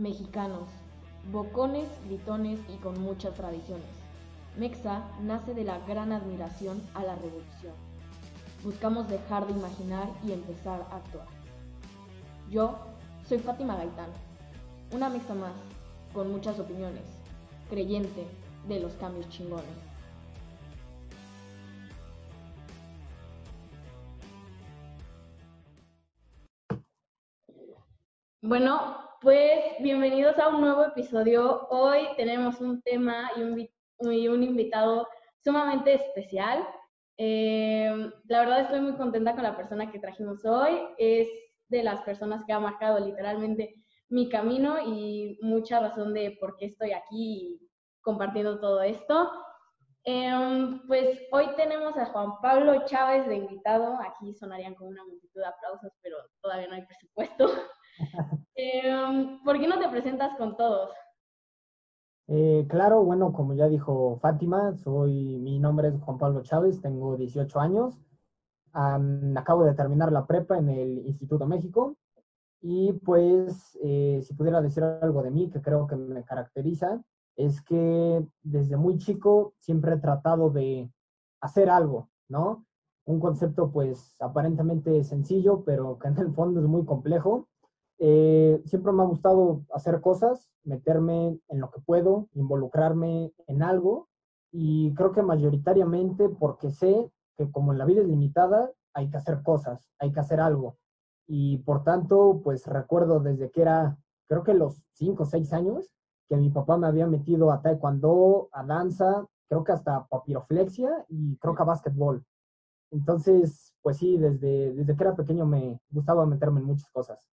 Mexicanos, bocones, gritones y con muchas tradiciones. Mexa nace de la gran admiración a la revolución. Buscamos dejar de imaginar y empezar a actuar. Yo soy Fátima Gaitán, una mexa más, con muchas opiniones, creyente de los cambios chingones. Bueno, pues bienvenidos a un nuevo episodio. Hoy tenemos un tema y un, invitado sumamente especial. Eh, la verdad estoy muy contenta con la persona que trajimos hoy. Es de las personas que ha marcado literalmente mi camino y mucha razón de por qué estoy aquí compartiendo todo esto. Em, pues hoy tenemos a Juan Pablo Chávez de invitado. Aquí sonarían con una multitud de aplausos, pero todavía no hay presupuesto. Em, ¿Por qué no te presentas con todos? Eh, claro, bueno, como ya dijo Fátima, soy, mi nombre es Juan Pablo Chávez, tengo 18 años, acabo de terminar la prepa en el Instituto México y pues eh, si pudiera decir algo de mí que creo que me caracteriza, es que desde muy chico siempre he tratado de hacer algo, ¿no? Un concepto pues aparentemente sencillo, pero que en el fondo es muy complejo. Eh, siempre me ha gustado hacer cosas, meterme en lo que puedo, involucrarme en algo y creo que mayoritariamente porque sé que como la vida es limitada, hay que hacer cosas, hay que hacer algo. Y por tanto, pues recuerdo desde que era, creo que los 5 o 6 años, que mi papá me había metido a taekwondo, a danza, creo que hasta papiroflexia y creo que a básquetbol. Entonces, pues sí, desde, desde que era pequeño me gustaba meterme en muchas cosas.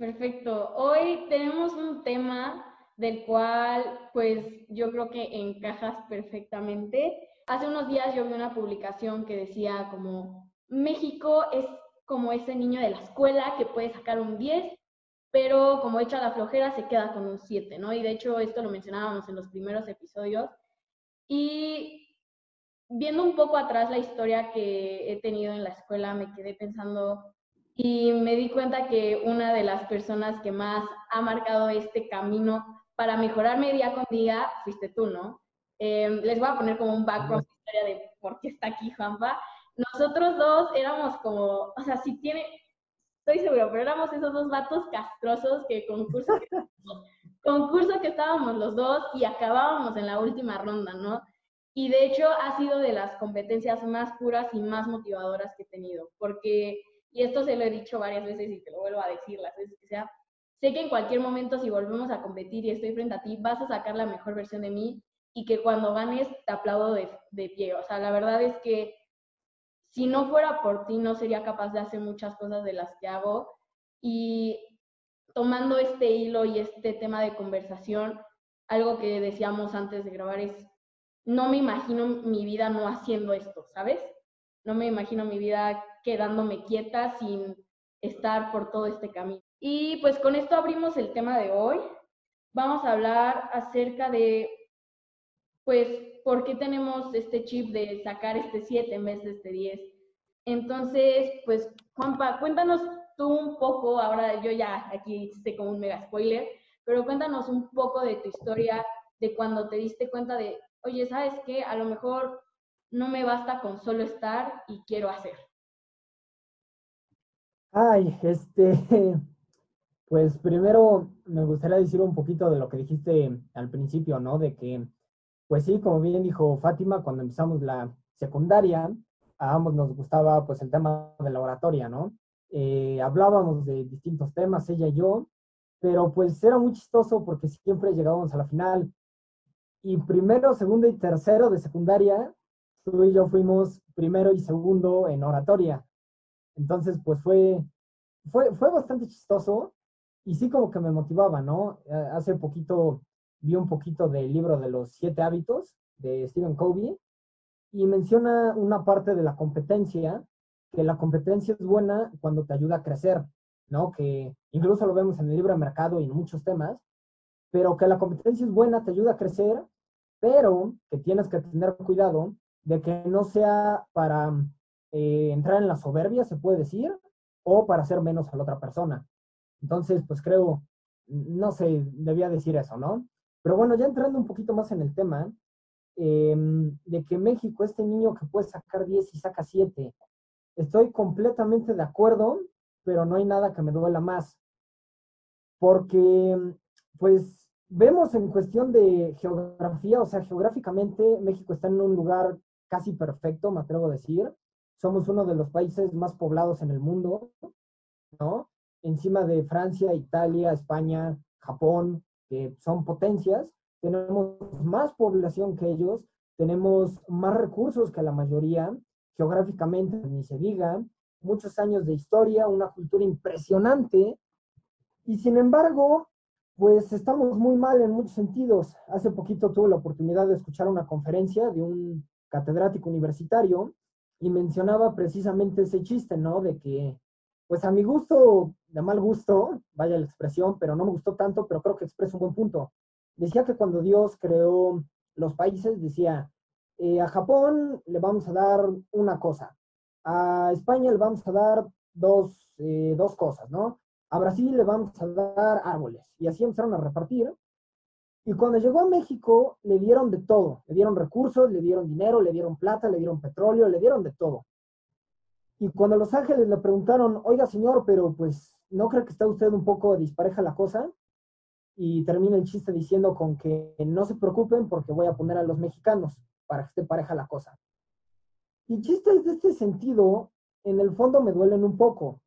Perfecto. Hoy tenemos un tema del cual pues yo creo que encajas perfectamente. Hace unos días yo vi una publicación que decía como México es como ese niño de la escuela que puede sacar un 10 pero como echa la flojera se queda con un 7, ¿no? Y de hecho esto lo mencionábamos en los primeros episodios. Y viendo un poco atrás la historia que he tenido en la escuela, me quedé pensando y me di cuenta que una de las personas que más ha marcado este camino para mejorarme día con día fuiste tú, ¿no? Em, les voy a poner como un background historia de por qué está aquí Juanpa. Nosotros dos éramos como, o sea, si tiene, estoy seguro, pero éramos esos dos vatos castrosos que concurso que, concurso que estábamos los dos y acabábamos en la última ronda, ¿no? Y de hecho ha sido de las competencias más puras y más motivadoras que he tenido, porque, y esto se lo he dicho varias veces y te lo vuelvo a decir las veces que sea, sé que en cualquier momento si volvemos a competir y estoy frente a ti, vas a sacar la mejor versión de mí y que cuando ganes te aplaudo de, de pie. O sea, la verdad es que si no fuera por ti, no sería capaz de hacer muchas cosas de las que hago. Y tomando este hilo y este tema de conversación, algo que decíamos antes de grabar es, no me imagino mi vida no haciendo esto, ¿sabes? No me imagino mi vida quedándome quieta sin estar por todo este camino. Y pues con esto abrimos el tema de hoy. Vamos a hablar acerca de, pues, ¿por qué tenemos este chip de sacar este 7 en vez de este 10? Entonces, pues, Juanpa, cuéntanos tú un poco, ahora yo ya aquí sé como un mega spoiler, pero cuéntanos un poco de tu historia, de cuando te diste cuenta de, oye, ¿sabes qué? A lo mejor no me basta con solo estar y quiero hacer. Ay, este, pues primero me gustaría decir un poquito de lo que dijiste al principio, ¿no? De que pues sí, como bien dijo Fátima, cuando empezamos la secundaria, a ambos nos gustaba pues el tema de la oratoria, ¿no? Eh, hablábamos de distintos temas, ella y yo, pero pues era muy chistoso porque siempre llegábamos a la final. Y primero, segundo y tercero de secundaria, tú y yo fuimos primero y segundo en oratoria. Entonces, pues fue, fue, fue bastante chistoso y sí como que me motivaba, ¿no? Eh, hace poquito vi un poquito del libro de los siete hábitos de Stephen Covey y menciona una parte de la competencia, que la competencia es buena cuando te ayuda a crecer, ¿no? Que incluso lo vemos en el libro de mercado y en muchos temas, pero que la competencia es buena, te ayuda a crecer, pero que tienes que tener cuidado de que no sea para eh, entrar en la soberbia, se puede decir, o para hacer menos a la otra persona. Entonces, pues creo no sé, debía decir eso, ¿no? Pero bueno, ya entrando un poquito más en el tema, em, de que México, este niño que puede sacar 10 y saca 7, estoy completamente de acuerdo, pero no hay nada que me duela más. Porque, pues, vemos en cuestión de geografía, o sea, geográficamente México está en un lugar casi perfecto, me atrevo a decir. Somos uno de los países más poblados en el mundo, ¿no? Encima de Francia, Italia, España, Japón, que son potencias, tenemos más población que ellos, tenemos más recursos que la mayoría, geográficamente, ni se diga, muchos años de historia, una cultura impresionante, y sin embargo, pues estamos muy mal en muchos sentidos. Hace poquito tuve la oportunidad de escuchar una conferencia de un catedrático universitario y mencionaba precisamente ese chiste, ¿no? De que, pues a mi gusto, de mal gusto, vaya la expresión, pero no me gustó tanto, pero creo que expresa un buen punto. Decía que cuando Dios creó los países, decía, eh, a Japón le vamos a dar una cosa, a España le vamos a dar dos, eh, dos cosas, ¿no? A Brasil le vamos a dar árboles. Y así empezaron a repartir. Y cuando llegó a México, le dieron de todo. Le dieron recursos, le dieron dinero, le dieron plata, le dieron petróleo, le dieron de todo. Y cuando los ángeles le preguntaron, oiga señor, pero pues, ¿no cree que está usted un poco dispareja la cosa? Y termina el chiste diciendo con que no se preocupen porque voy a poner a los mexicanos para que esté pareja la cosa. Y chistes de este sentido, en el fondo me duelen un poco.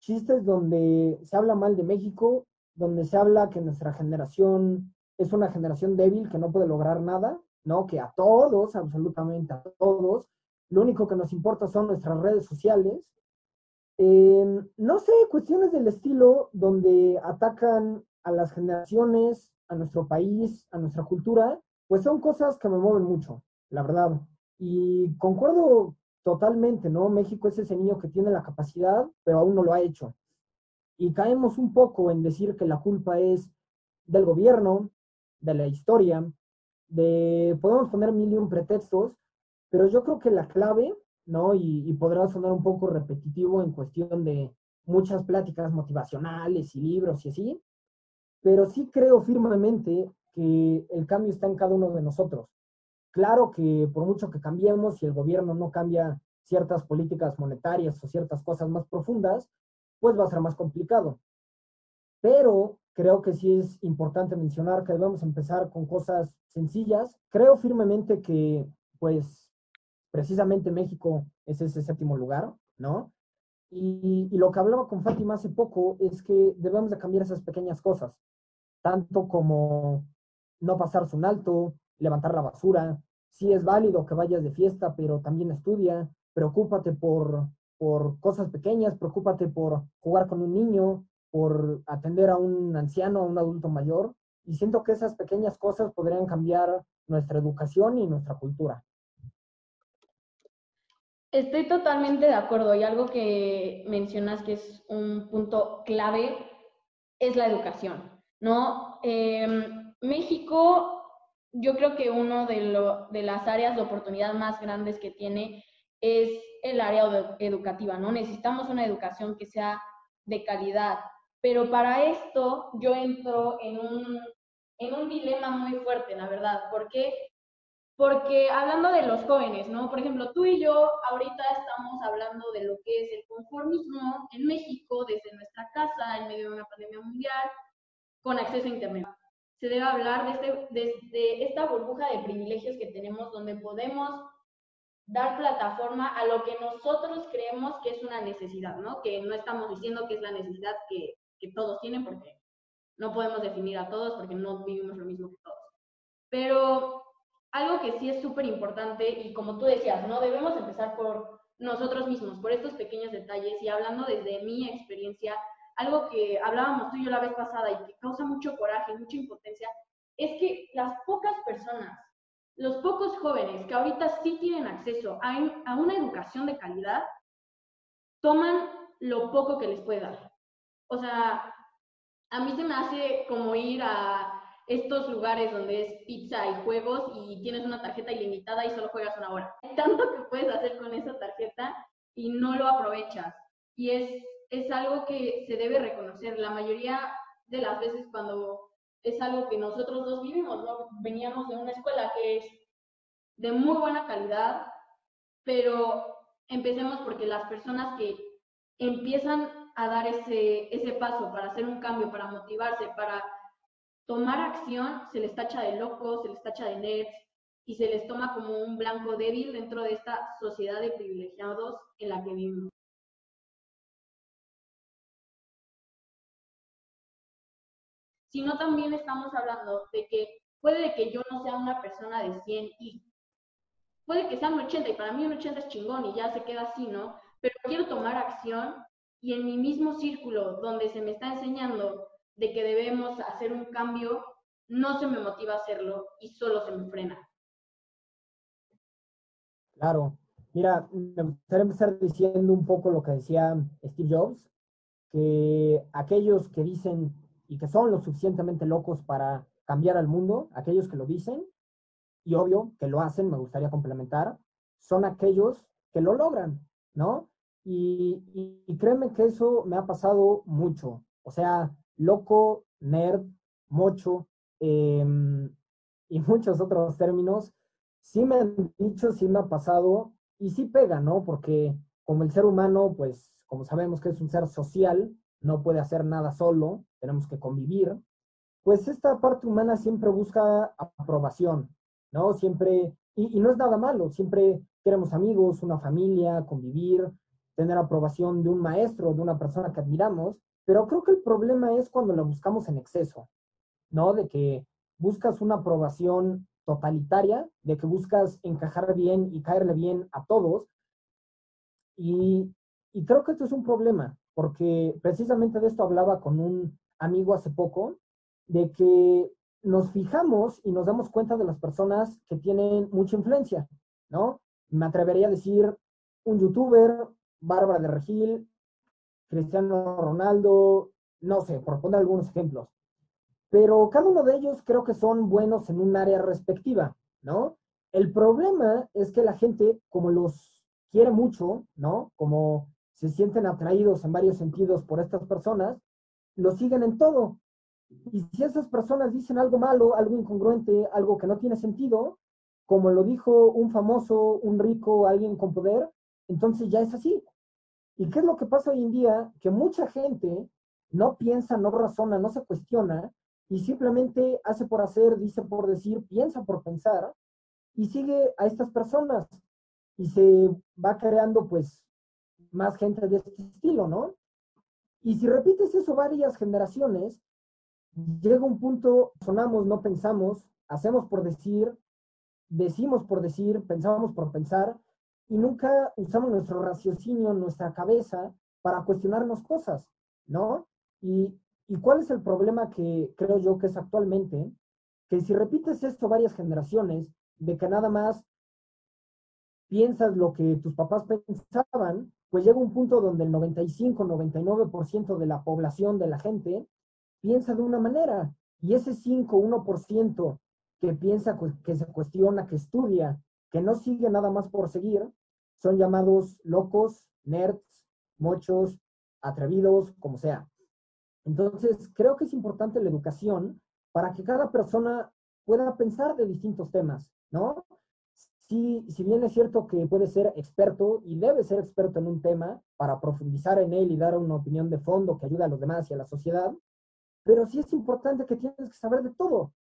Chistes donde se habla mal de México, donde se habla que nuestra generación es una generación débil que no puede lograr nada, ¿no? Que a todos, absolutamente a todos, lo único que nos importa son nuestras redes sociales. Em, no sé, cuestiones del estilo donde atacan a las generaciones, a nuestro país, a nuestra cultura, pues son cosas que me mueven mucho, la verdad. Y concuerdo totalmente, ¿no? México es ese niño que tiene la capacidad, pero aún no lo ha hecho. Y caemos un poco en decir que la culpa es del gobierno, de la historia, de, podemos poner mil y un pretextos, pero yo creo que la clave, ¿no? Y, y podrá sonar un poco repetitivo en cuestión de muchas pláticas motivacionales y libros y así, pero sí creo firmemente que el cambio está en cada uno de nosotros. Claro que por mucho que cambiemos, si el gobierno no cambia ciertas políticas monetarias o ciertas cosas más profundas, pues va a ser más complicado. Pero creo que sí es importante mencionar que debemos empezar con cosas sencillas. Creo firmemente que, pues, precisamente México es ese séptimo lugar, ¿no? Y, lo que hablaba con Fátima hace poco es que debemos de cambiar esas pequeñas cosas, tanto como no pasarse un alto, levantar la basura. Sí es válido que vayas de fiesta, pero también estudia, preocúpate por, por cosas pequeñas, preocúpate por jugar con un niño, por atender a un anciano, a un adulto mayor. Y siento que esas pequeñas cosas podrían cambiar nuestra educación y nuestra cultura. Estoy totalmente de acuerdo y algo que mencionas que es un punto clave es la educación, ¿no? Eh, México, yo creo que uno de, lo, de las áreas de oportunidad más grandes que tiene es el área educativa, ¿no? Necesitamos una educación que sea de calidad, pero para esto yo entro en un, en un dilema muy fuerte, la verdad. ¿Por qué? Porque hablando de los jóvenes, ¿no? Por ejemplo, tú y yo ahorita estamos hablando de lo que es el conformismo en México desde nuestra casa, en medio de una pandemia mundial, con acceso a Internet. Se debe hablar de, este, de, de esta burbuja de privilegios que tenemos donde podemos dar plataforma a lo que nosotros creemos que es una necesidad, ¿no? Que no estamos diciendo que es la necesidad que todos tienen, porque no podemos definir a todos porque no vivimos lo mismo que todos. Pero algo que sí es súper importante y como tú decías, no debemos empezar por nosotros mismos, por estos pequeños detalles y hablando desde mi experiencia, algo que hablábamos tú y yo la vez pasada y que causa mucho coraje, mucha impotencia, es que las pocas personas, los pocos jóvenes que ahorita sí tienen acceso a, a una educación de calidad, toman lo poco que les puede dar o sea, a mí se me hace como ir a estos lugares donde es pizza y juegos y tienes una tarjeta ilimitada y solo juegas una hora. Hay tanto que puedes hacer con esa tarjeta y no lo aprovechas. Y es, es algo que se debe reconocer. La mayoría de las veces cuando es algo que nosotros dos vivimos, ¿no? Veníamos de una escuela que es de muy buena calidad, pero empecemos porque las personas que empiezan a dar ese, ese paso para hacer un cambio, para motivarse, para tomar acción, se les tacha de locos, se les tacha de nerds y se les toma como un blanco débil dentro de esta sociedad de privilegiados en la que vivimos. Sino también estamos hablando de que puede que yo no sea una persona de 100 y puede que sea un 80 y para mí un 80 es chingón y ya se queda así, ¿no? Pero quiero tomar acción y en mi mismo círculo donde se me está enseñando de que debemos hacer un cambio, no se me motiva a hacerlo y solo se me frena. Claro. Mira, me gustaría empezar diciendo un poco lo que decía Steve Jobs, que aquellos que dicen y que son lo suficientemente locos para cambiar al mundo, aquellos que lo dicen, y obvio que lo hacen, me gustaría complementar, son aquellos que lo logran, ¿no? Y, y, créeme que eso me ha pasado mucho. O sea, loco, nerd, mocho em, y muchos otros términos, sí me han dicho, sí me ha pasado y sí pega, ¿no? Porque como el ser humano, pues como sabemos que es un ser social, no puede hacer nada solo, tenemos que convivir, pues esta parte humana siempre busca aprobación, ¿no? Siempre, y, y no es nada malo, siempre queremos amigos, una familia, convivir, tener aprobación de un maestro, de una persona que admiramos, pero creo que el problema es cuando la buscamos en exceso, ¿no? De que buscas una aprobación totalitaria, de que buscas encajar bien y caerle bien a todos. Y, y creo que esto es un problema, porque precisamente de esto hablaba con un amigo hace poco, de que nos fijamos y nos damos cuenta de las personas que tienen mucha influencia, ¿no? Me atrevería a decir un youtuber, Bárbara de Regil, Cristiano Ronaldo, no sé, por poner algunos ejemplos. Pero cada uno de ellos creo que son buenos en un área respectiva, ¿no? El problema es que la gente, como los quiere mucho, ¿no? Como se sienten atraídos en varios sentidos por estas personas, lo siguen en todo. Y si esas personas dicen algo malo, algo incongruente, algo que no tiene sentido, como lo dijo un famoso, un rico, alguien con poder, entonces ya es así. ¿Y qué es lo que pasa hoy en día? Que mucha gente no piensa, no razona, no se cuestiona y simplemente hace por hacer, dice por decir, piensa por pensar y sigue a estas personas y se va creando pues más gente de este estilo, ¿no? Y si repites eso varias generaciones, llega un punto, sonamos, no pensamos, hacemos por decir, decimos por decir, pensamos por pensar, y nunca usamos nuestro raciocinio, nuestra cabeza para cuestionarnos cosas, ¿no? Y, y cuál es el problema que creo yo que es actualmente, que si repites esto varias generaciones, de que nada más piensas lo que tus papás pensaban, pues llega un punto donde el 95, 99% de la población, de la gente, piensa de una manera. Y ese 5, 1% que piensa, que se cuestiona, que estudia, que no sigue nada más por seguir, son llamados locos, nerds, mochos, atrevidos, como sea. Entonces, creo que es importante la educación para que cada persona pueda pensar de distintos temas, ¿no? Si, si bien es cierto que puede ser experto y debe ser experto en un tema para profundizar en él y dar una opinión de fondo que ayude a los demás y a la sociedad, pero sí es importante que tienes que saber de todo.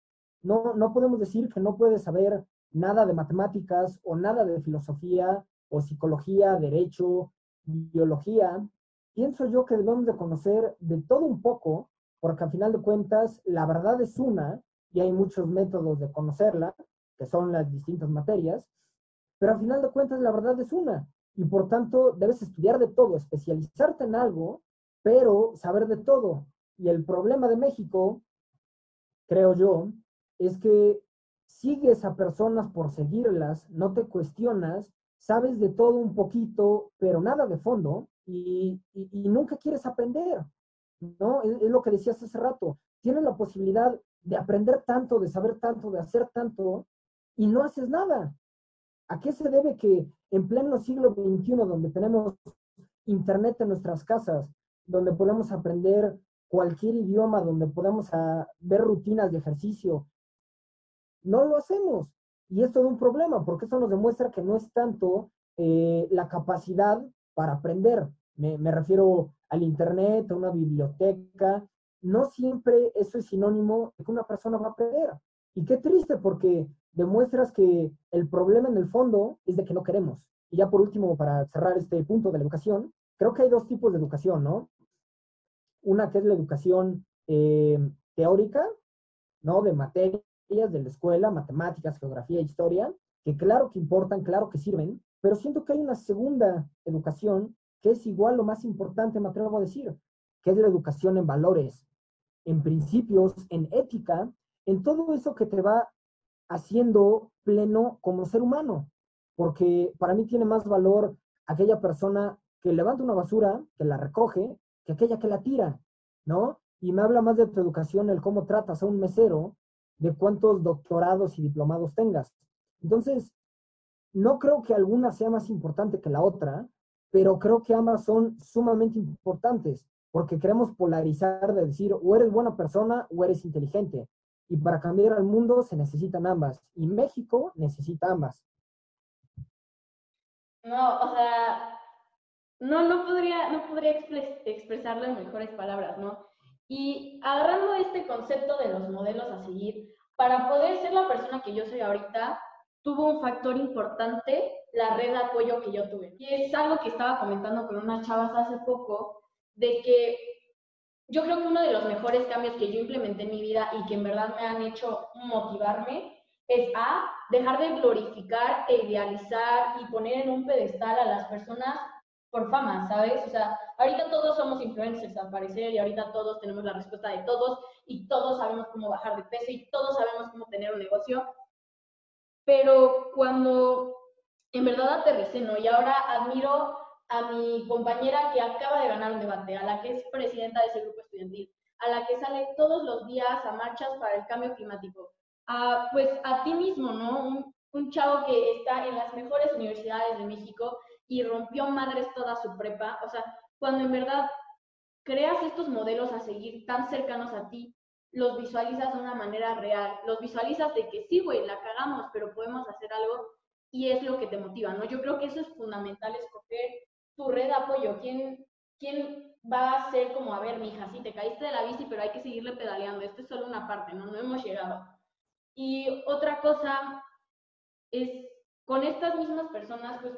No, no podemos decir que no puedes saber nada de matemáticas o nada de filosofía o psicología, derecho, biología. Pienso yo que debemos de conocer de todo un poco, porque al final de cuentas la verdad es una y hay muchos métodos de conocerla, que son las distintas materias, pero al final de cuentas la verdad es una y por tanto debes estudiar de todo, especializarte en algo, pero saber de todo. Y el problema de México, creo yo, es que sigues a personas por seguirlas, no te cuestionas, sabes de todo un poquito, pero nada de fondo, y, nunca quieres aprender, ¿no? Es, lo que decías hace rato. Tienes la posibilidad de aprender tanto, de saber tanto, de hacer tanto, y no haces nada. ¿A qué se debe que en pleno siglo XXI, donde tenemos internet en nuestras casas, donde podemos aprender cualquier idioma donde podamos ah, ver rutinas de ejercicio. No lo hacemos. Y es todo un problema, porque eso nos demuestra que no es tanto eh, la capacidad para aprender. Me, me, refiero al Internet, a una biblioteca. No siempre eso es sinónimo de que una persona va a aprender. Y qué triste, porque demuestras que el problema en el fondo es de que no queremos. Y ya por último, para cerrar este punto de la educación, creo que hay dos tipos de educación, ¿no? Una que es la educación eh, teórica, ¿no? De materias de la escuela, matemáticas, geografía, historia, que claro que importan, claro que sirven, pero siento que hay una segunda educación que es igual lo más importante, me atrevo a decir, que es la educación en valores, en principios, en ética, en todo eso que te va haciendo pleno como ser humano. Porque para mí tiene más valor aquella persona que levanta una basura, que la recoge, que aquella que la tira, ¿no? Y me habla más de tu educación, el cómo tratas a un mesero, de cuántos doctorados y diplomados tengas. Entonces, no creo que alguna sea más importante que la otra, pero creo que ambas son sumamente importantes, porque queremos polarizar de decir, o eres buena persona o eres inteligente. Y para cambiar al mundo se necesitan ambas. Y México necesita ambas. No, o sea, no, no podría, no podría expresarlo en mejores palabras, ¿no? Y agarrando este concepto de los modelos a seguir, para poder ser la persona que yo soy ahorita, tuvo un factor importante la red de apoyo que yo tuve. Y es algo que estaba comentando con unas chavas hace poco, de que yo creo que uno de los mejores cambios que yo implementé en mi vida y que en verdad me han hecho motivarme es a dejar de glorificar e idealizar y poner en un pedestal a las personas por fama, ¿sabes? O sea, ahorita todos somos influencers al parecer y ahorita todos tenemos la respuesta de todos y todos sabemos cómo bajar de peso y todos sabemos cómo tener un negocio. Pero cuando en verdad aterricé, ¿no? Y ahora admiro a mi compañera que acaba de ganar un debate, a la que es presidenta de ese grupo estudiantil, a la que sale todos los días a marchas para el cambio climático, a, pues a ti mismo, ¿no? Un, un chavo que está en las mejores universidades de México y rompió madres toda su prepa, o sea, cuando en verdad creas estos modelos a seguir tan cercanos a ti, los visualizas de una manera real, los visualizas de que sí, güey, la cagamos, pero podemos hacer algo y es lo que te motiva, ¿no? Yo creo que eso es fundamental, escoger tu red de apoyo, quién, quién va a ser como, a ver, mija, sí, te caíste de la bici, pero hay que seguirle pedaleando, esto es solo una parte, ¿no? No hemos llegado. Y otra cosa es, con estas mismas personas, pues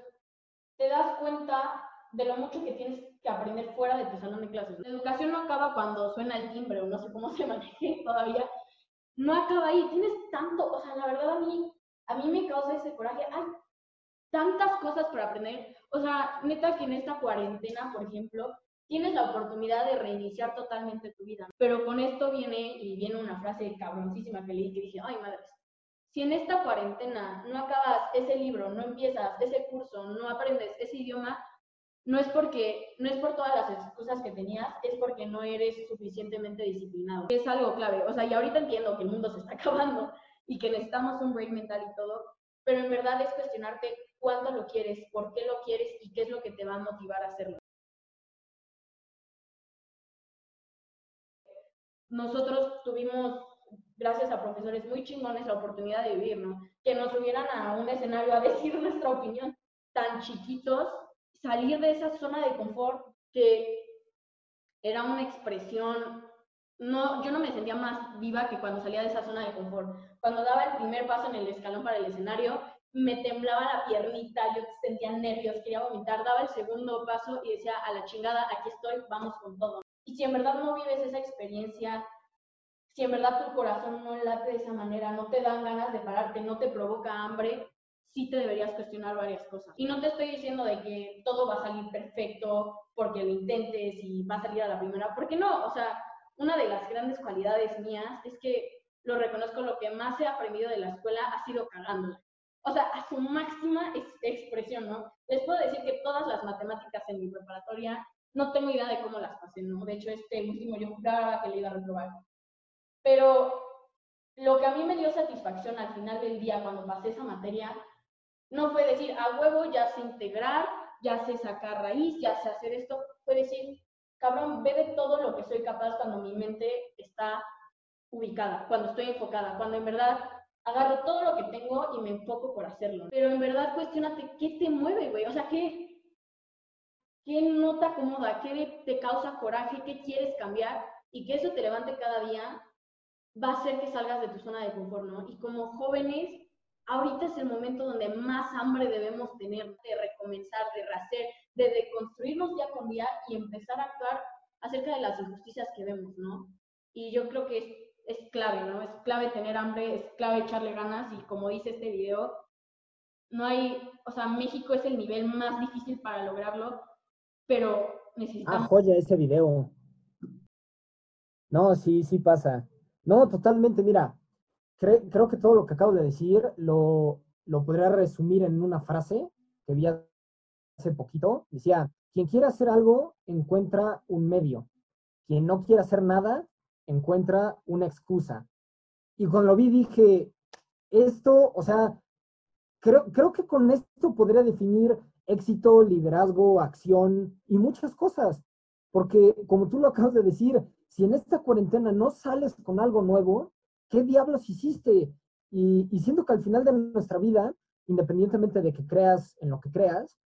te das cuenta de lo mucho que tienes que aprender fuera de tu salón de clases. La educación no acaba cuando suena el timbre o no sé cómo se maneje todavía. No acaba ahí. Tienes tanto, o sea, la verdad a mí, a mí me causa ese coraje. Hay tantas cosas para aprender. O sea, neta que en esta cuarentena, por ejemplo, tienes la oportunidad de reiniciar totalmente tu vida. Pero con esto viene, y viene una frase cabroncísima que leí que dije, ay madres, si en esta cuarentena no acabas ese libro, no empiezas ese curso, no aprendes ese idioma, no es porque, no es por todas las excusas que tenías, es porque no eres suficientemente disciplinado. Es algo clave. O sea, y ahorita entiendo que el mundo se está acabando y que necesitamos un break mental y todo, pero en verdad es cuestionarte cuánto lo quieres, por qué lo quieres y qué es lo que te va a motivar a hacerlo. Nosotros tuvimos gracias a profesores muy chingones, la oportunidad de vivir, ¿no? Que nos subieran a un escenario a decir nuestra opinión tan chiquitos, salir de esa zona de confort que era una expresión, no, yo no me sentía más viva que cuando salía de esa zona de confort. Cuando daba el primer paso en el escalón para el escenario, me temblaba la piernita, yo sentía nervios, quería vomitar, daba el segundo paso y decía, a la chingada, aquí estoy, vamos con todo. Y si en verdad no vives esa experiencia si en verdad tu corazón no late de esa manera, no te dan ganas de pararte, no te provoca hambre, sí te deberías cuestionar varias cosas. Y no te estoy diciendo de que todo va a salir perfecto porque lo intentes y va a salir a la primera, porque no, o sea, una de las grandes cualidades mías es que lo reconozco, lo que más he aprendido de la escuela ha sido cagándola. O sea, a su máxima expresión, ¿no? Les puedo decir que todas las matemáticas en mi preparatoria no tengo idea de cómo las pasé, ¿no? De hecho, este último yo juraba que le iba a reprobar. Pero lo que a mí me dio satisfacción al final del día cuando pasé esa materia, no fue decir, a huevo ya sé integrar, ya sé sacar raíz, ya sé hacer esto, fue decir, cabrón, ve de todo lo que soy capaz cuando mi mente está ubicada, cuando estoy enfocada, cuando en verdad agarro todo lo que tengo y me enfoco por hacerlo. Pero en verdad cuestionate qué te mueve, güey. O sea, qué, qué no te acomoda, qué te causa coraje, qué quieres cambiar y que eso te levante cada día va a hacer que salgas de tu zona de confort, ¿no? Y como jóvenes, ahorita es el momento donde más hambre debemos tener de recomenzar, de rehacer, de deconstruirnos día con día y empezar a actuar acerca de las injusticias que vemos, ¿no? Y yo creo que es es clave, ¿no? Es clave tener hambre, es clave echarle ganas y como dice este video, no hay, o sea, México es el nivel más difícil para lograrlo, pero necesitamos... Ah, joya ese video. No, sí, sí pasa. No, totalmente, mira, creo que todo lo que acabo de decir lo, lo podría resumir en una frase que vi hace poquito. Decía, quien quiera hacer algo encuentra un medio. Quien no quiere hacer nada encuentra una excusa. Y cuando lo vi dije, esto, o sea, creo, creo que con esto podría definir éxito, liderazgo, acción y muchas cosas. Porque como tú lo acabas de decir, si en esta cuarentena no sales con algo nuevo, ¿qué diablos hiciste? Y, y siento que al final de nuestra vida, independientemente de que creas en lo que creas,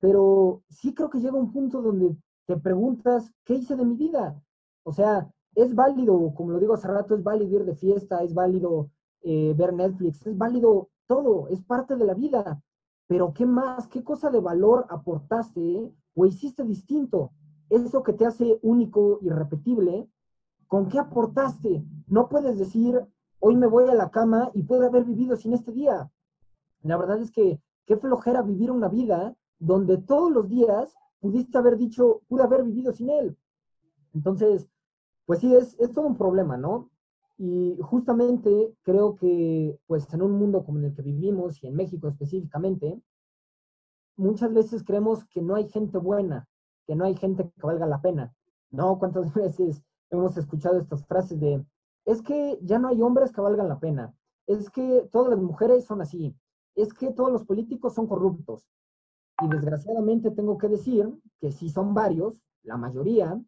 pero sí creo que llega un punto donde te preguntas, ¿qué hice de mi vida? O sea, es válido, como lo digo hace rato, es válido ir de fiesta, es válido eh, ver Netflix, es válido todo, es parte de la vida. Pero ¿qué más? ¿Qué cosa de valor aportaste o hiciste distinto? Eso que te hace único, irrepetible, ¿con qué aportaste? No puedes decir, hoy me voy a la cama y puedo haber vivido sin este día. La verdad es que qué flojera vivir una vida donde todos los días pudiste haber dicho, pude haber vivido sin él. Entonces, pues sí, es, es todo un problema, ¿no? Y justamente creo que, pues en un mundo como en el que vivimos y en México específicamente, muchas veces creemos que no hay gente buena, que no hay gente que valga la pena, ¿no? ¿Cuántas veces hemos escuchado estas frases de, es que ya no hay hombres que valgan la pena, es que todas las mujeres son así, es que todos los políticos son corruptos. Y desgraciadamente tengo que decir que sí son varios, la mayoría,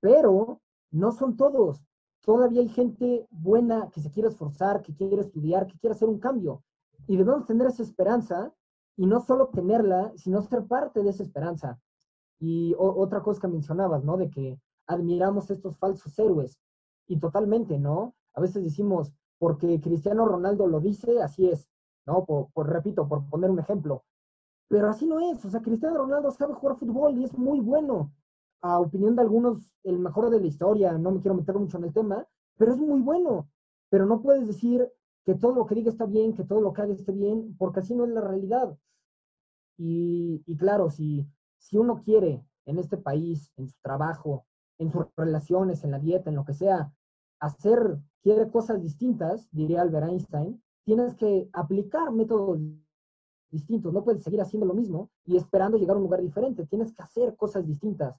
pero no son todos. Todavía hay gente buena que se quiere esforzar, que quiere estudiar, que quiere hacer un cambio. Y debemos tener esa esperanza y no solo tenerla, sino ser parte de esa esperanza. Y otra cosa que mencionabas, ¿no? De que admiramos estos falsos héroes. Y totalmente, ¿no? A veces decimos, porque Cristiano Ronaldo lo dice, así es, ¿no? Por, repito, por poner un ejemplo. Pero así no es. O sea, Cristiano Ronaldo sabe jugar fútbol y es muy bueno a opinión de algunos, el mejor de la historia, no me quiero meter mucho en el tema, pero es muy bueno. Pero no puedes decir que todo lo que diga está bien, que todo lo que haga esté bien, porque así no es la realidad. Y, y claro, si, si uno quiere en este país, en su trabajo, en sus relaciones, en la dieta, en lo que sea, hacer, quiere cosas distintas, diría Albert Einstein, tienes que aplicar métodos distintos, no puedes seguir haciendo lo mismo y esperando llegar a un lugar diferente, tienes que hacer cosas distintas.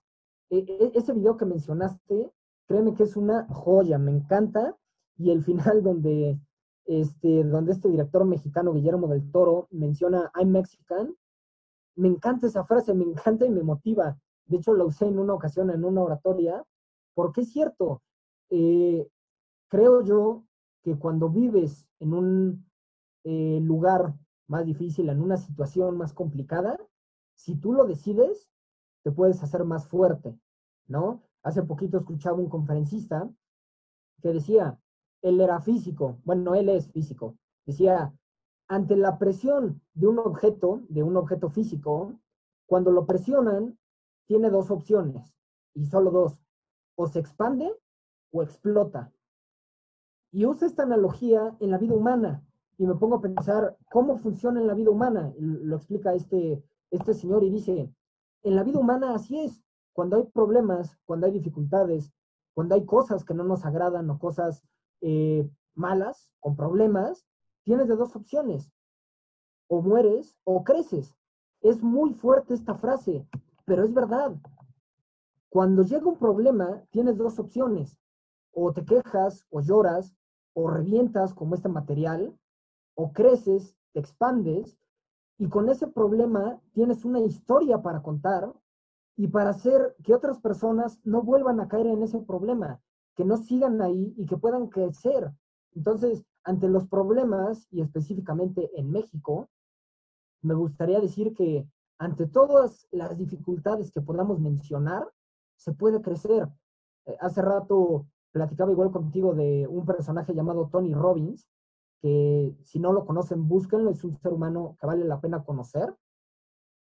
E, e, ese video que mencionaste, créeme que es una joya, me encanta. Y el final donde este, donde este director mexicano, Guillermo del Toro, menciona I'm Mexican, me encanta esa frase, me encanta y me motiva. De hecho, la usé en una ocasión en una oratoria, porque es cierto, eh, creo yo que cuando vives en un eh, lugar más difícil, en una situación más complicada, si tú lo decides, te puedes hacer más fuerte, ¿no? Hace poquito escuchaba un conferencista que decía, él era físico, bueno, él es físico, decía, ante la presión de un objeto, de un objeto físico, cuando lo presionan, tiene dos opciones, y solo dos, o se expande o explota. Y usa esta analogía en la vida humana, y me pongo a pensar cómo funciona en la vida humana, lo explica este, este señor y dice, en la vida humana así es. Cuando hay problemas, cuando hay dificultades, cuando hay cosas que no nos agradan o cosas eh, malas, con problemas, tienes de dos opciones. O mueres o creces. Es muy fuerte esta frase, pero es verdad. Cuando llega un problema, tienes dos opciones. O te quejas, o lloras, o revientas como este material, o creces, te expandes y con ese problema tienes una historia para contar y para hacer que otras personas no vuelvan a caer en ese problema, que no sigan ahí y que puedan crecer. Entonces, ante los problemas, y específicamente en México, me gustaría decir que ante todas las dificultades que podamos mencionar, se puede crecer. Eh, hace rato platicaba igual contigo de un personaje llamado Tony Robbins, que si no lo conocen, búsquenlo, es un ser humano que vale la pena conocer.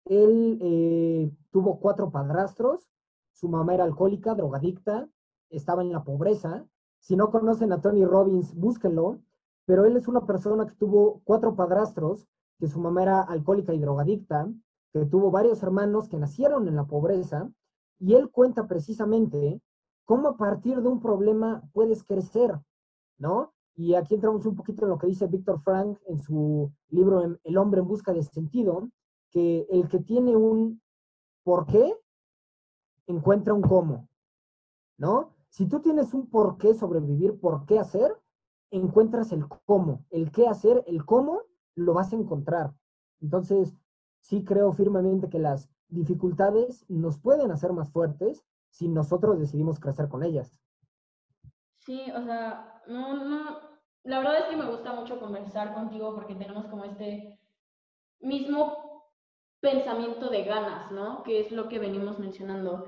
Él eh, tuvo cuatro padrastros, su mamá era alcohólica, drogadicta, estaba en la pobreza. Si no conocen a Tony Robbins, búsquenlo, pero él es una persona que tuvo cuatro padrastros, que su mamá era alcohólica y drogadicta, que tuvo varios hermanos que nacieron en la pobreza, y él cuenta precisamente cómo a partir de un problema puedes crecer, ¿no? Y aquí entramos un poquito en lo que dice Víctor Frank en su libro El hombre en busca de sentido, que el que tiene un por qué encuentra un cómo, ¿no? Si tú tienes un por qué sobrevivir, por qué hacer, encuentras el cómo, el qué hacer, el cómo, lo vas a encontrar. Entonces, sí creo firmemente que las dificultades nos pueden hacer más fuertes si nosotros decidimos crecer con ellas. Sí, o sea, no, no, la verdad es que me gusta mucho conversar contigo porque tenemos como este mismo pensamiento de ganas, ¿no? Que es lo que venimos mencionando.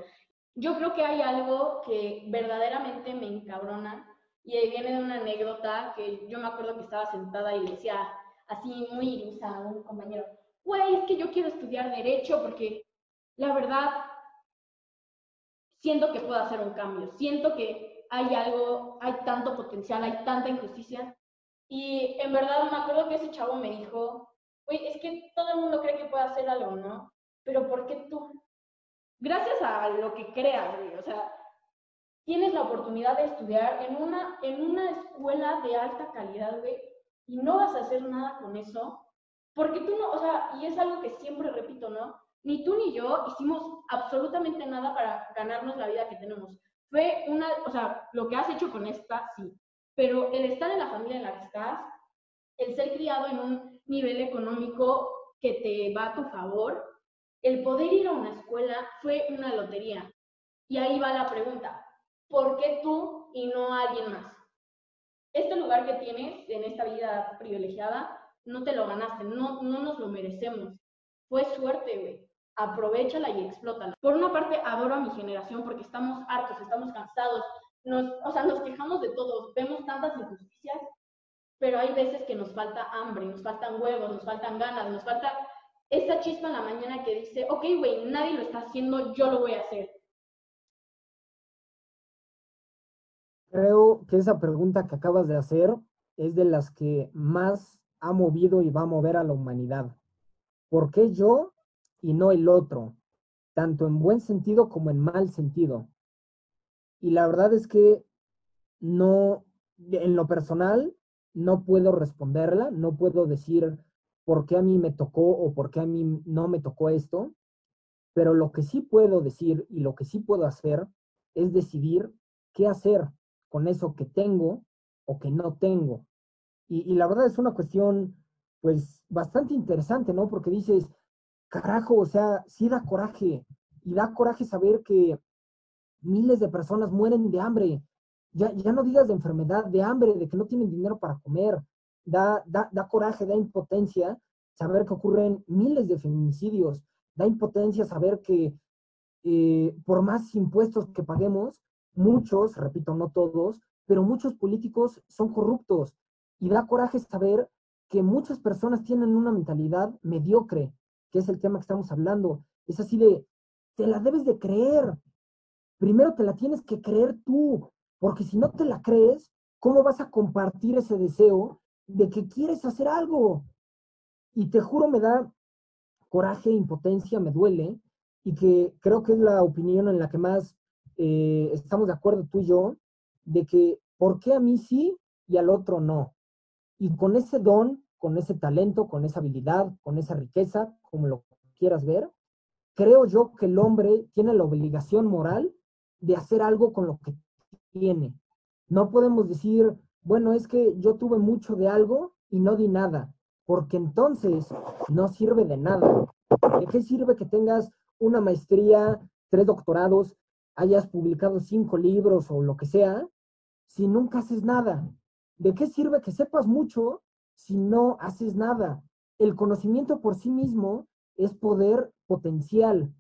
Yo creo que hay algo que verdaderamente me encabrona y ahí viene una anécdota que yo me acuerdo que estaba sentada y le decía así muy ilusa a un compañero, güey, es que yo quiero estudiar derecho porque la verdad siento que puedo hacer un cambio, siento que hay algo, hay tanto potencial, hay tanta injusticia. Y en verdad me acuerdo que ese chavo me dijo, oye, es que todo el mundo cree que puede hacer algo, ¿no? Pero ¿por qué tú? Gracias a lo que creas, güey, o sea, tienes la oportunidad de estudiar en una, en una escuela de alta calidad, güey, y no vas a hacer nada con eso, porque tú no, o sea, y es algo que siempre repito, ¿no? ni tú ni yo hicimos absolutamente nada para ganarnos la vida que tenemos. Fue una, o sea, lo que has hecho con esta, sí, pero el estar en la familia en la que estás, el ser criado en un nivel económico que te va a tu favor, el poder ir a una escuela fue una lotería. Y ahí va la pregunta, ¿por qué tú y no alguien más? Este lugar que tienes en esta vida privilegiada, no te lo ganaste, no, no nos lo merecemos. Fue suerte, güey aprovechala y explótala. Por una parte, adoro a mi generación porque estamos hartos, estamos cansados, nos, o sea, nos quejamos de todo, vemos tantas injusticias, pero hay veces que nos falta hambre, nos faltan huevos, nos faltan ganas, nos falta esa chispa en la mañana que dice, ok, güey, nadie lo está haciendo, yo lo voy a hacer. Creo que esa pregunta que acabas de hacer es de las que más ha movido y va a mover a la humanidad. ¿Por qué yo y no el otro, tanto en buen sentido como en mal sentido. Y la verdad es que no, en lo personal, no puedo responderla, no puedo decir por qué a mí me tocó o por qué a mí no me tocó esto, pero lo que sí puedo decir y lo que sí puedo hacer es decidir qué hacer con eso que tengo o que no tengo. Y, la verdad es una cuestión, pues, bastante interesante, ¿no? Porque dices, carajo, o sea, sí da coraje. Y da coraje saber que miles de personas mueren de hambre. Ya, ya no digas de enfermedad, de hambre, de que no tienen dinero para comer. Da, da, da coraje, da impotencia saber que ocurren miles de feminicidios. Da impotencia saber que eh, por más impuestos que paguemos, muchos, repito, no todos, pero muchos políticos son corruptos. Y da coraje saber que muchas personas tienen una mentalidad mediocre, que es el tema que estamos hablando. Es así de, te la debes de creer. Primero te la tienes que creer tú, porque si no te la crees, ¿cómo vas a compartir ese deseo de que quieres hacer algo? Y te juro, me da coraje, impotencia, me duele, y que creo que es la opinión en la que más eh, estamos de acuerdo tú y yo, de que ¿por qué a mí sí y al otro no? Y con ese don con ese talento, con esa habilidad, con esa riqueza, como lo quieras ver, creo yo que el hombre tiene la obligación moral de hacer algo con lo que tiene. No podemos decir, bueno, es que yo tuve mucho de algo y no di nada, porque entonces no sirve de nada. ¿De qué sirve que tengas una maestría, tres doctorados, hayas publicado cinco libros o lo que sea, si nunca haces nada? ¿De qué sirve que sepas mucho si no haces nada? El conocimiento por sí mismo es poder potencial,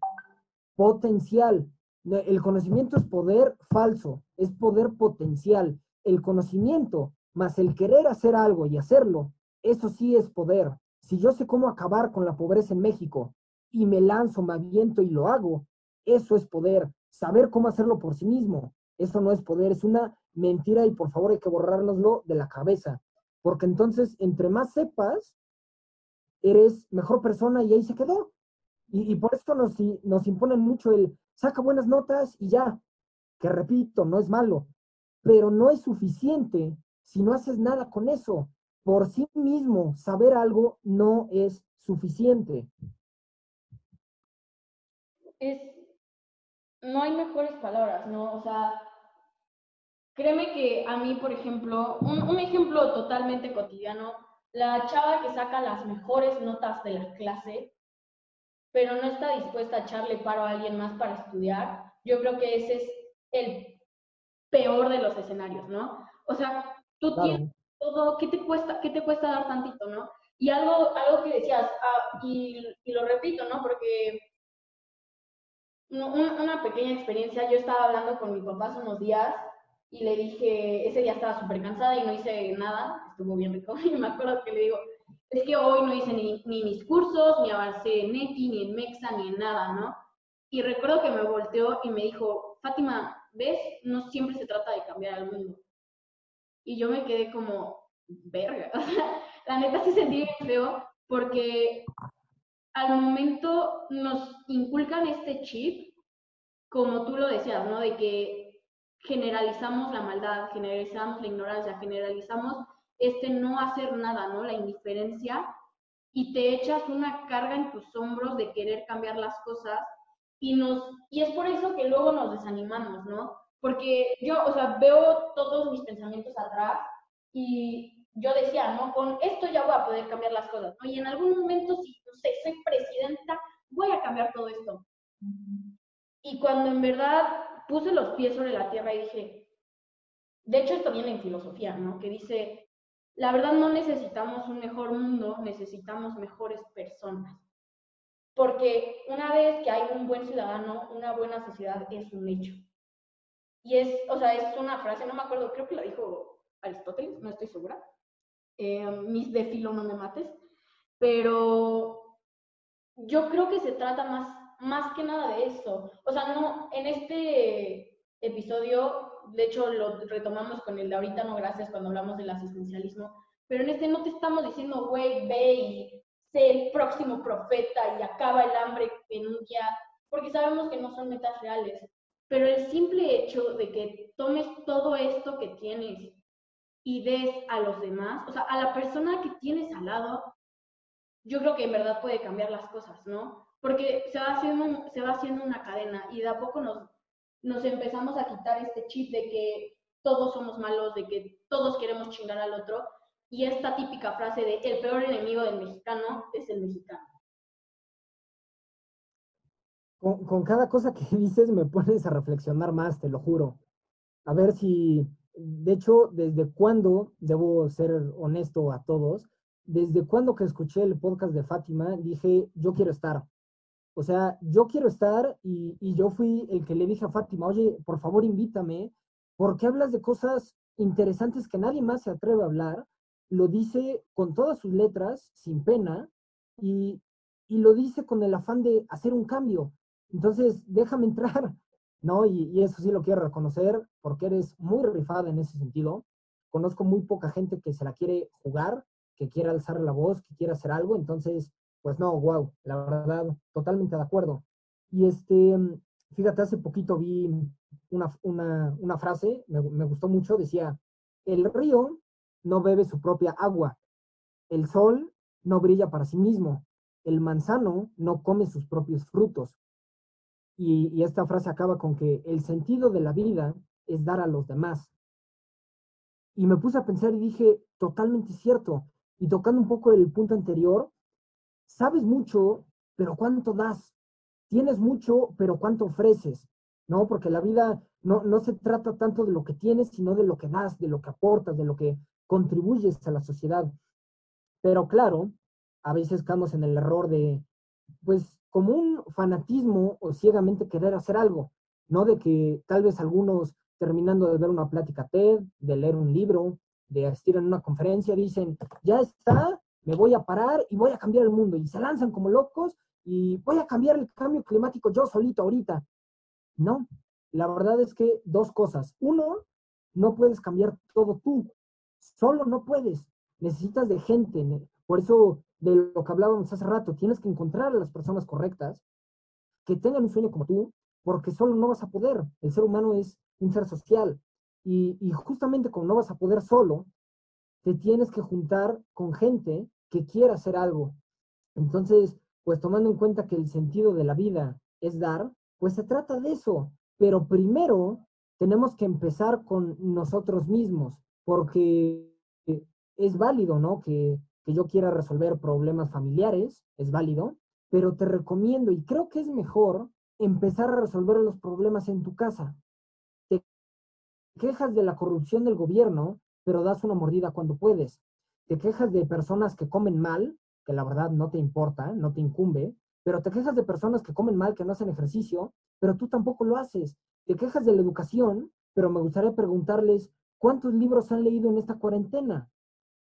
potencial. El conocimiento es poder falso, es poder potencial. El conocimiento más el querer hacer algo y hacerlo, eso sí es poder. Si yo sé cómo acabar con la pobreza en México y me lanzo, me aviento y lo hago, eso es poder. Saber cómo hacerlo por sí mismo, eso no es poder, es una mentira y por favor hay que borrárnoslo de la cabeza. Porque entonces, entre más sepas, eres mejor persona y ahí se quedó. Y, por esto nos, nos imponen mucho el saca buenas notas y ya, que repito, no es malo, pero no es suficiente si no haces nada con eso. Por sí mismo, saber algo no es suficiente. Es, no hay mejores palabras, ¿no? O sea, créeme que a mí, por ejemplo, un, un ejemplo totalmente cotidiano, la chava que saca las mejores notas de la clase, pero no está dispuesta a echarle paro a alguien más para estudiar, yo creo que ese es el peor de los escenarios, ¿no? O sea, tú tienes todo, ¿qué te cuesta, qué te cuesta dar tantito, no? Y algo, algo que decías, ah, y, y, lo repito, ¿no? Porque una pequeña experiencia, yo estaba hablando con mi papá hace unos días y le dije, ese día estaba súper cansada y no hice nada, estuvo bien rico, y me acuerdo que le digo, es que hoy no hice ni, mis cursos, ni avancé en ETI, ni en MEXA, ni en nada, ¿no? Y recuerdo que me volteó y me dijo, Fátima, ¿ves? No siempre se trata de cambiar al mundo. Y yo me quedé como, verga. la neta se sentí bien feo porque al momento nos inculcan este chip, como tú lo decías, ¿no? De que generalizamos la maldad, generalizamos la ignorancia, generalizamos este no hacer nada, ¿no? La indiferencia y te echas una carga en tus hombros de querer cambiar las cosas y nos y es por eso que luego nos desanimamos, ¿no? Porque yo, o sea, veo todos mis pensamientos atrás y yo decía, ¿no? Con esto ya voy a poder cambiar las cosas, ¿no? Y en algún momento, si, no sé, soy presidenta, voy a cambiar todo esto. Y cuando en verdad puse los pies sobre la tierra y dije, de hecho esto viene en filosofía, ¿no? Que dice, la verdad no necesitamos un mejor mundo, necesitamos mejores personas. Porque una vez que hay un buen ciudadano, una buena sociedad es un hecho. Y es, o sea, es una frase, no me acuerdo, creo que la dijo Aristóteles, no estoy segura. Eh, mis de filo no me mates. Pero yo creo que se trata más, más que nada de eso. O sea, no, en este episodio de hecho lo retomamos con el de ahorita no gracias cuando hablamos del asistencialismo, pero en este no te estamos diciendo, güey, ve y sé el próximo profeta y acaba el hambre en un día, porque sabemos que no son metas reales, pero el simple hecho de que tomes todo esto que tienes y des a los demás, o sea, a la persona que tienes al lado, yo creo que en verdad puede cambiar las cosas, ¿no? Porque se va haciendo, una cadena y de a poco nos empezamos a quitar este chip de que todos somos malos, de que todos queremos chingar al otro, y esta típica frase de el peor enemigo del mexicano es el mexicano. Con, cada cosa que dices me pones a reflexionar más, te lo juro. A ver si, de hecho, desde cuándo, debo ser honesto a todos, desde cuándo que escuché el podcast de Fátima, dije, yo quiero estar. O sea, yo quiero estar y, yo fui el que le dije a Fátima, oye, por favor invítame, porque hablas de cosas interesantes que nadie más se atreve a hablar, lo dice con todas sus letras, sin pena, y, lo dice con el afán de hacer un cambio. Entonces, déjame entrar, ¿no? Y, y, eso sí lo quiero reconocer, porque eres muy rifada en ese sentido. Conozco muy poca gente que se la quiere jugar, que quiera alzar la voz, que quiera hacer algo, entonces pues no, wow, la verdad, totalmente de acuerdo. Y este, fíjate, hace poquito vi una, frase, me, me gustó mucho, decía, el río no bebe su propia agua, el sol no brilla para sí mismo, el manzano no come sus propios frutos. Y, y, esta frase acaba con que el sentido de la vida es dar a los demás. Y me puse a pensar y dije, totalmente cierto. Y tocando un poco el punto anterior, sabes mucho, pero ¿cuánto das? tienes mucho, pero ¿cuánto ofreces? ¿No? Porque la vida no, no se trata tanto de lo que tienes, sino de lo que das, de lo que aportas, de lo que contribuyes a la sociedad. Pero claro, a veces caemos en el error de, pues, como un fanatismo o ciegamente querer hacer algo, ¿no? De que tal vez algunos terminando de ver una plática TED, de leer un libro, de asistir a una conferencia, dicen, ya está, me voy a parar y voy a cambiar el mundo. Y se lanzan como locos y voy a cambiar el cambio climático yo solito ahorita. No, la verdad es que dos cosas. Uno, no puedes cambiar todo tú. Solo no puedes. Necesitas de gente. Por eso, de lo que hablábamos hace rato, tienes que encontrar a las personas correctas que tengan un sueño como tú, porque solo no vas a poder. El ser humano es un ser social. Y, y justamente como no vas a poder solo, te tienes que juntar con gente que quiera hacer algo. Entonces, pues tomando en cuenta que el sentido de la vida es dar, pues se trata de eso. Pero primero tenemos que empezar con nosotros mismos, porque es válido, ¿no? Que, que yo quiera resolver problemas familiares, es válido, pero te recomiendo y creo que es mejor empezar a resolver los problemas en tu casa. Te quejas de la corrupción del gobierno, pero das una mordida cuando puedes. Te quejas de personas que comen mal, que la verdad no te importa, no te incumbe, pero te quejas de personas que comen mal, que no hacen ejercicio, pero tú tampoco lo haces. Te quejas de la educación, pero me gustaría preguntarles, ¿cuántos libros han leído en esta cuarentena?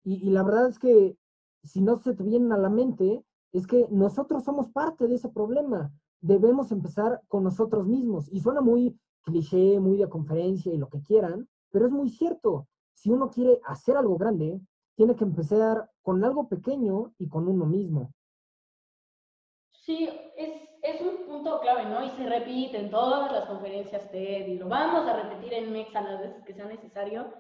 Y, y la verdad es que si no se te vienen a la mente, es que nosotros somos parte de ese problema. Debemos empezar con nosotros mismos. Y suena muy cliché, muy de conferencia y lo que quieran, pero es muy cierto. Si uno quiere hacer algo grande, tiene que empezar con algo pequeño y con uno mismo. Sí, es, es un punto clave, ¿no? Y se repite en todas las conferencias TED y lo vamos a repetir en MEX a las veces que sea necesario.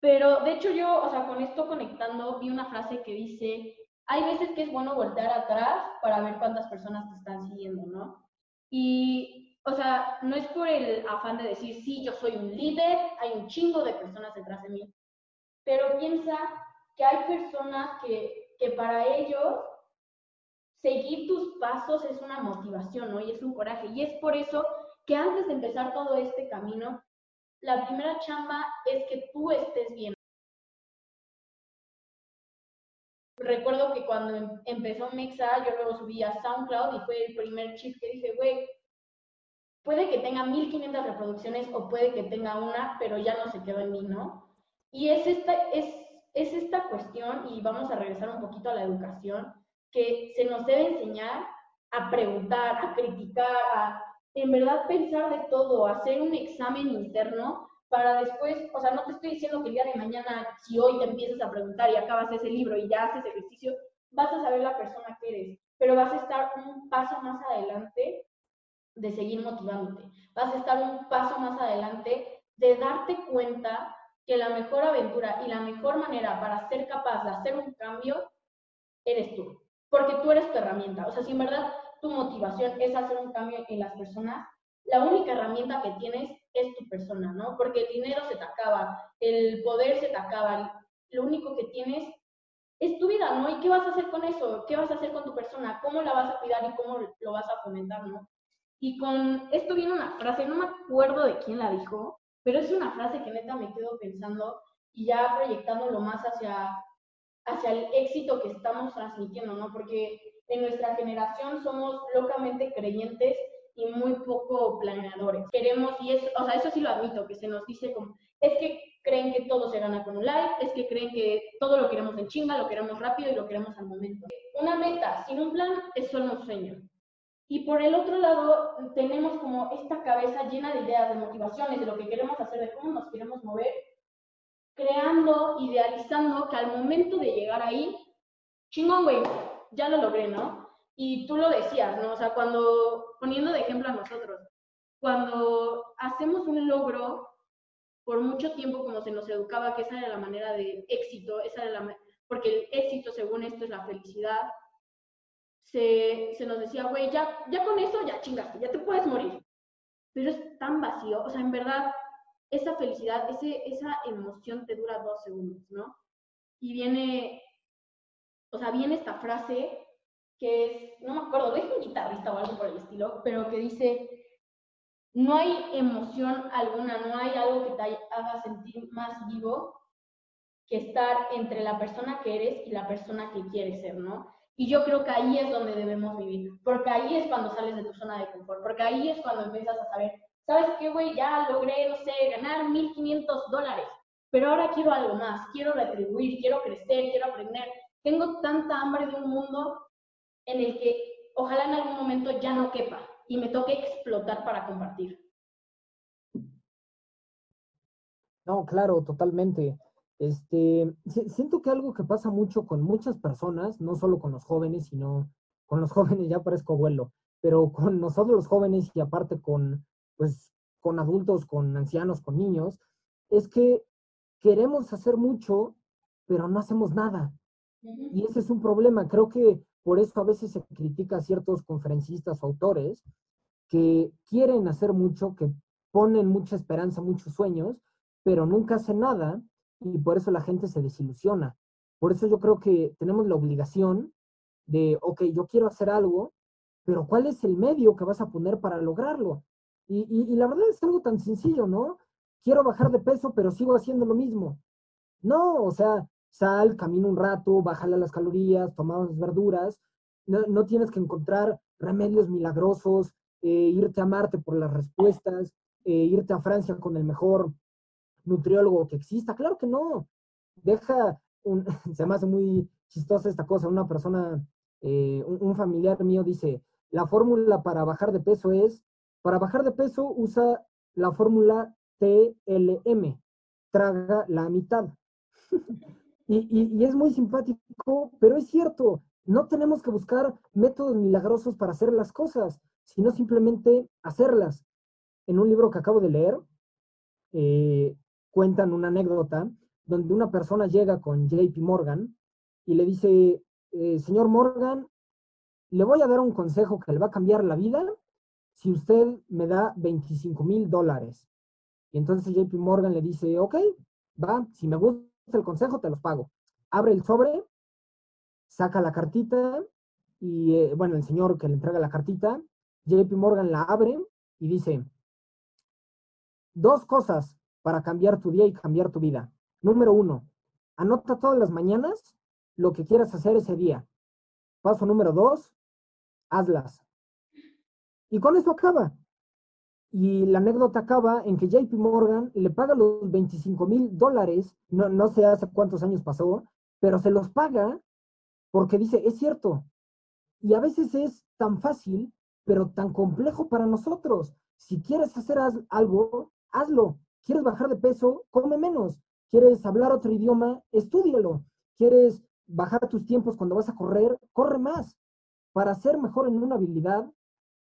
Pero de hecho yo, o sea, con esto conectando, vi una frase que dice, hay veces que es bueno voltear atrás para ver cuántas personas te están siguiendo, ¿no? Y, o sea, no es por el afán de decir, sí, yo soy un líder, hay un chingo de personas detrás de mí, pero piensa que hay personas que, que para ellos seguir tus pasos es una motivación, ¿no? Y es un coraje. Y es por eso que antes de empezar todo este camino, la primera chamba es que tú estés bien. Recuerdo que cuando em, empezó Mexa, yo luego subí a SoundCloud y fue el primer chip que dije, güey, puede que tenga 1500 reproducciones o puede que tenga una, pero ya no se quedó en mí, ¿no? Y es esta, es es esta cuestión, y vamos a regresar un poquito a la educación, que se nos debe enseñar a preguntar, a criticar, a en verdad pensar de todo, hacer un examen interno para después, o sea, no te estoy diciendo que el día de mañana, si hoy te empiezas a preguntar y acabas ese libro y ya haces ejercicio, vas a saber la persona que eres, pero vas a estar un paso más adelante de seguir motivándote, vas a estar un paso más adelante de darte cuenta que la mejor aventura y la mejor manera para ser capaz de hacer un cambio eres tú, porque tú eres tu herramienta. O sea, si en verdad tu motivación es hacer un cambio en las personas, la única herramienta que tienes es tu persona, ¿no? Porque el dinero se te acaba, el poder se te acaba, lo único que tienes es tu vida, ¿no? ¿Y qué vas a hacer con eso? ¿Qué vas a hacer con tu persona? ¿Cómo la vas a cuidar y cómo lo vas a fomentar, ¿no? Y con esto viene una frase, no me acuerdo de quién la dijo, pero es una frase que neta me quedo pensando y ya proyectándolo más hacia, hacia el éxito que estamos transmitiendo, ¿no? Porque en nuestra generación somos locamente creyentes y muy poco planeadores. Queremos, y es, o sea, eso sí lo admito, que se nos dice como, es que creen que todo se gana con un like, es que creen que todo lo queremos en chinga, lo queremos rápido y lo queremos al momento. Una meta sin un plan es solo un sueño. Y por el otro lado, tenemos como esta cabeza llena de ideas, de motivaciones, de lo que queremos hacer, de cómo nos queremos mover, creando, idealizando que al momento de llegar ahí, chingón, güey, ya lo logré, ¿no? Y tú lo decías, ¿no? O sea, cuando, poniendo de ejemplo a nosotros, cuando hacemos un logro, por mucho tiempo como se nos educaba que esa era la manera de éxito, esa era la, porque el éxito, según esto, es la felicidad, se, se nos decía, güey, ya, ya con eso ya chingaste, ya te puedes morir. Pero es tan vacío, o sea, en verdad, esa felicidad, ese, esa emoción te dura dos segundos, ¿no? Y viene, o sea, viene esta frase que es, no me acuerdo, dijo un guitarrista o algo por el estilo, pero que dice, no hay emoción alguna, no hay algo que te haga sentir más vivo que estar entre la persona que eres y la persona que quieres ser, ¿no? Y yo creo que ahí es donde debemos vivir, porque ahí es cuando sales de tu zona de confort, porque ahí es cuando empiezas a saber, ¿sabes qué, güey? Ya logré, no sé, ganar 1.500 dólares, pero ahora quiero algo más, quiero retribuir, quiero crecer, quiero aprender. Tengo tanta hambre de un mundo en el que ojalá en algún momento ya no quepa y me toque explotar para compartir. No, claro, totalmente. Este, siento que algo que pasa mucho con muchas personas, no solo con los jóvenes, sino con los jóvenes, ya parezco abuelo, pero con nosotros los jóvenes y aparte con, pues, con adultos, con ancianos, con niños, es que queremos hacer mucho, pero no hacemos nada. Y ese es un problema. Creo que por eso a veces se critica a ciertos conferencistas o autores que quieren hacer mucho, que ponen mucha esperanza, muchos sueños, pero nunca hacen nada y por eso la gente se desilusiona. Por eso yo creo que tenemos la obligación de, ok, yo quiero hacer algo, pero ¿cuál es el medio que vas a poner para lograrlo? Y, y, la verdad es algo tan sencillo, ¿no? Quiero bajar de peso, pero sigo haciendo lo mismo. No, o sea, sal, camina un rato, bájale las calorías, toma las verduras. No, no, tienes que encontrar remedios milagrosos, eh, irte a Marte por las respuestas, eh, irte a Francia con el mejor nutriólogo que exista. Claro que no. Deja, un, se me hace muy chistosa esta cosa. Una persona, eh, un, familiar mío dice, la fórmula para bajar de peso es, para bajar de peso usa la fórmula TLM, traga la mitad. y, y es muy simpático, pero es cierto, no tenemos que buscar métodos milagrosos para hacer las cosas, sino simplemente hacerlas. En un libro que acabo de leer, eh, cuentan una anécdota donde una persona llega con JP Morgan y le dice, eh, señor Morgan, le voy a dar un consejo que le va a cambiar la vida si usted me da 25 mil dólares. Y entonces JP Morgan le dice, ok, va, si me gusta el consejo, te los pago. Abre el sobre, saca la cartita y, eh, bueno, el señor que le entrega la cartita, JP Morgan la abre y dice, dos cosas para cambiar tu día y cambiar tu vida. Número uno, anota todas las mañanas lo que quieras hacer ese día. Paso número dos, hazlas. Y con eso acaba. Y la anécdota acaba en que JP Morgan le paga los 25 mil dólares, no, no sé hace cuántos años pasó, pero se los paga porque dice, es cierto. Y a veces es tan fácil, pero tan complejo para nosotros. Si quieres hacer algo, hazlo. ¿Quieres bajar de peso? Come menos. ¿Quieres hablar otro idioma? Estúdialo. ¿Quieres bajar tus tiempos cuando vas a correr? Corre más. Para ser mejor en una habilidad,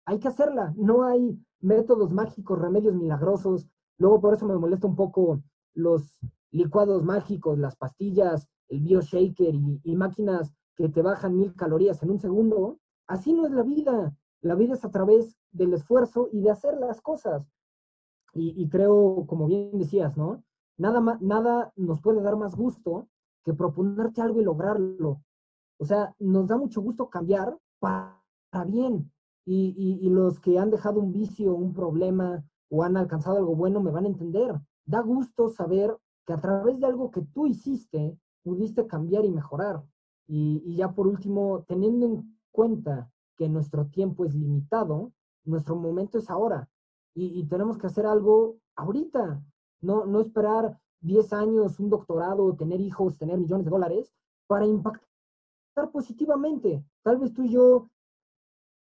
hay que hacerla. No hay métodos mágicos, remedios milagrosos. Luego por eso me molesta un poco los licuados mágicos, las pastillas, el bioshaker y, y máquinas que te bajan mil calorías en un segundo. Así no es la vida. La vida es a través del esfuerzo y de hacer las cosas. Y, creo, como bien decías, ¿no? Nada, más, nada nos puede dar más gusto que proponerte algo y lograrlo. O sea, nos da mucho gusto cambiar para bien. Y, los que han dejado un vicio, un problema o han alcanzado algo bueno me van a entender. Da gusto saber que a través de algo que tú hiciste, pudiste cambiar y mejorar. Y, y ya por último, teniendo en cuenta que nuestro tiempo es limitado, nuestro momento es ahora y, tenemos que hacer algo ahorita, no, no esperar 10 años, un doctorado, tener hijos, tener millones de dólares para impactar positivamente. Tal vez tú y yo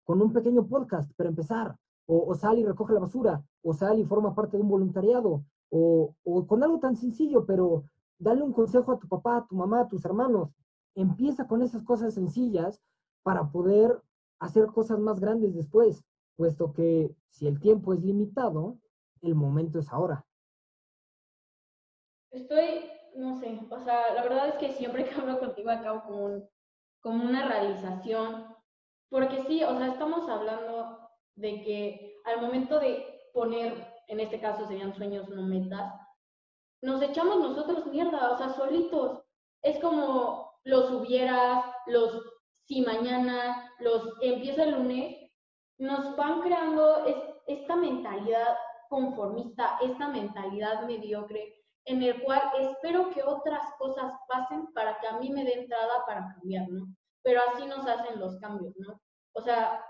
con un pequeño podcast para empezar, o, o sal y recoge la basura, o sal y forma parte de un voluntariado, o, o con algo tan sencillo, pero dale un consejo a tu papá, a tu mamá, a tus hermanos. Empieza con esas cosas sencillas para poder hacer cosas más grandes después puesto que si el tiempo es limitado, el momento es ahora. Estoy, no sé, o sea, la verdad es que siempre que hablo contigo acabo como, como una realización, porque sí, o sea, estamos hablando de que al momento de poner, en este caso serían sueños, no metas, nos echamos nosotros mierda, o sea, solitos. Es como los hubieras, los si mañana, los empieza el lunes, nos van creando esta mentalidad conformista, esta mentalidad mediocre, en el cual espero que otras cosas pasen para que a mí me dé entrada para cambiar, ¿no? Pero así nos hacen los cambios, ¿no? O sea,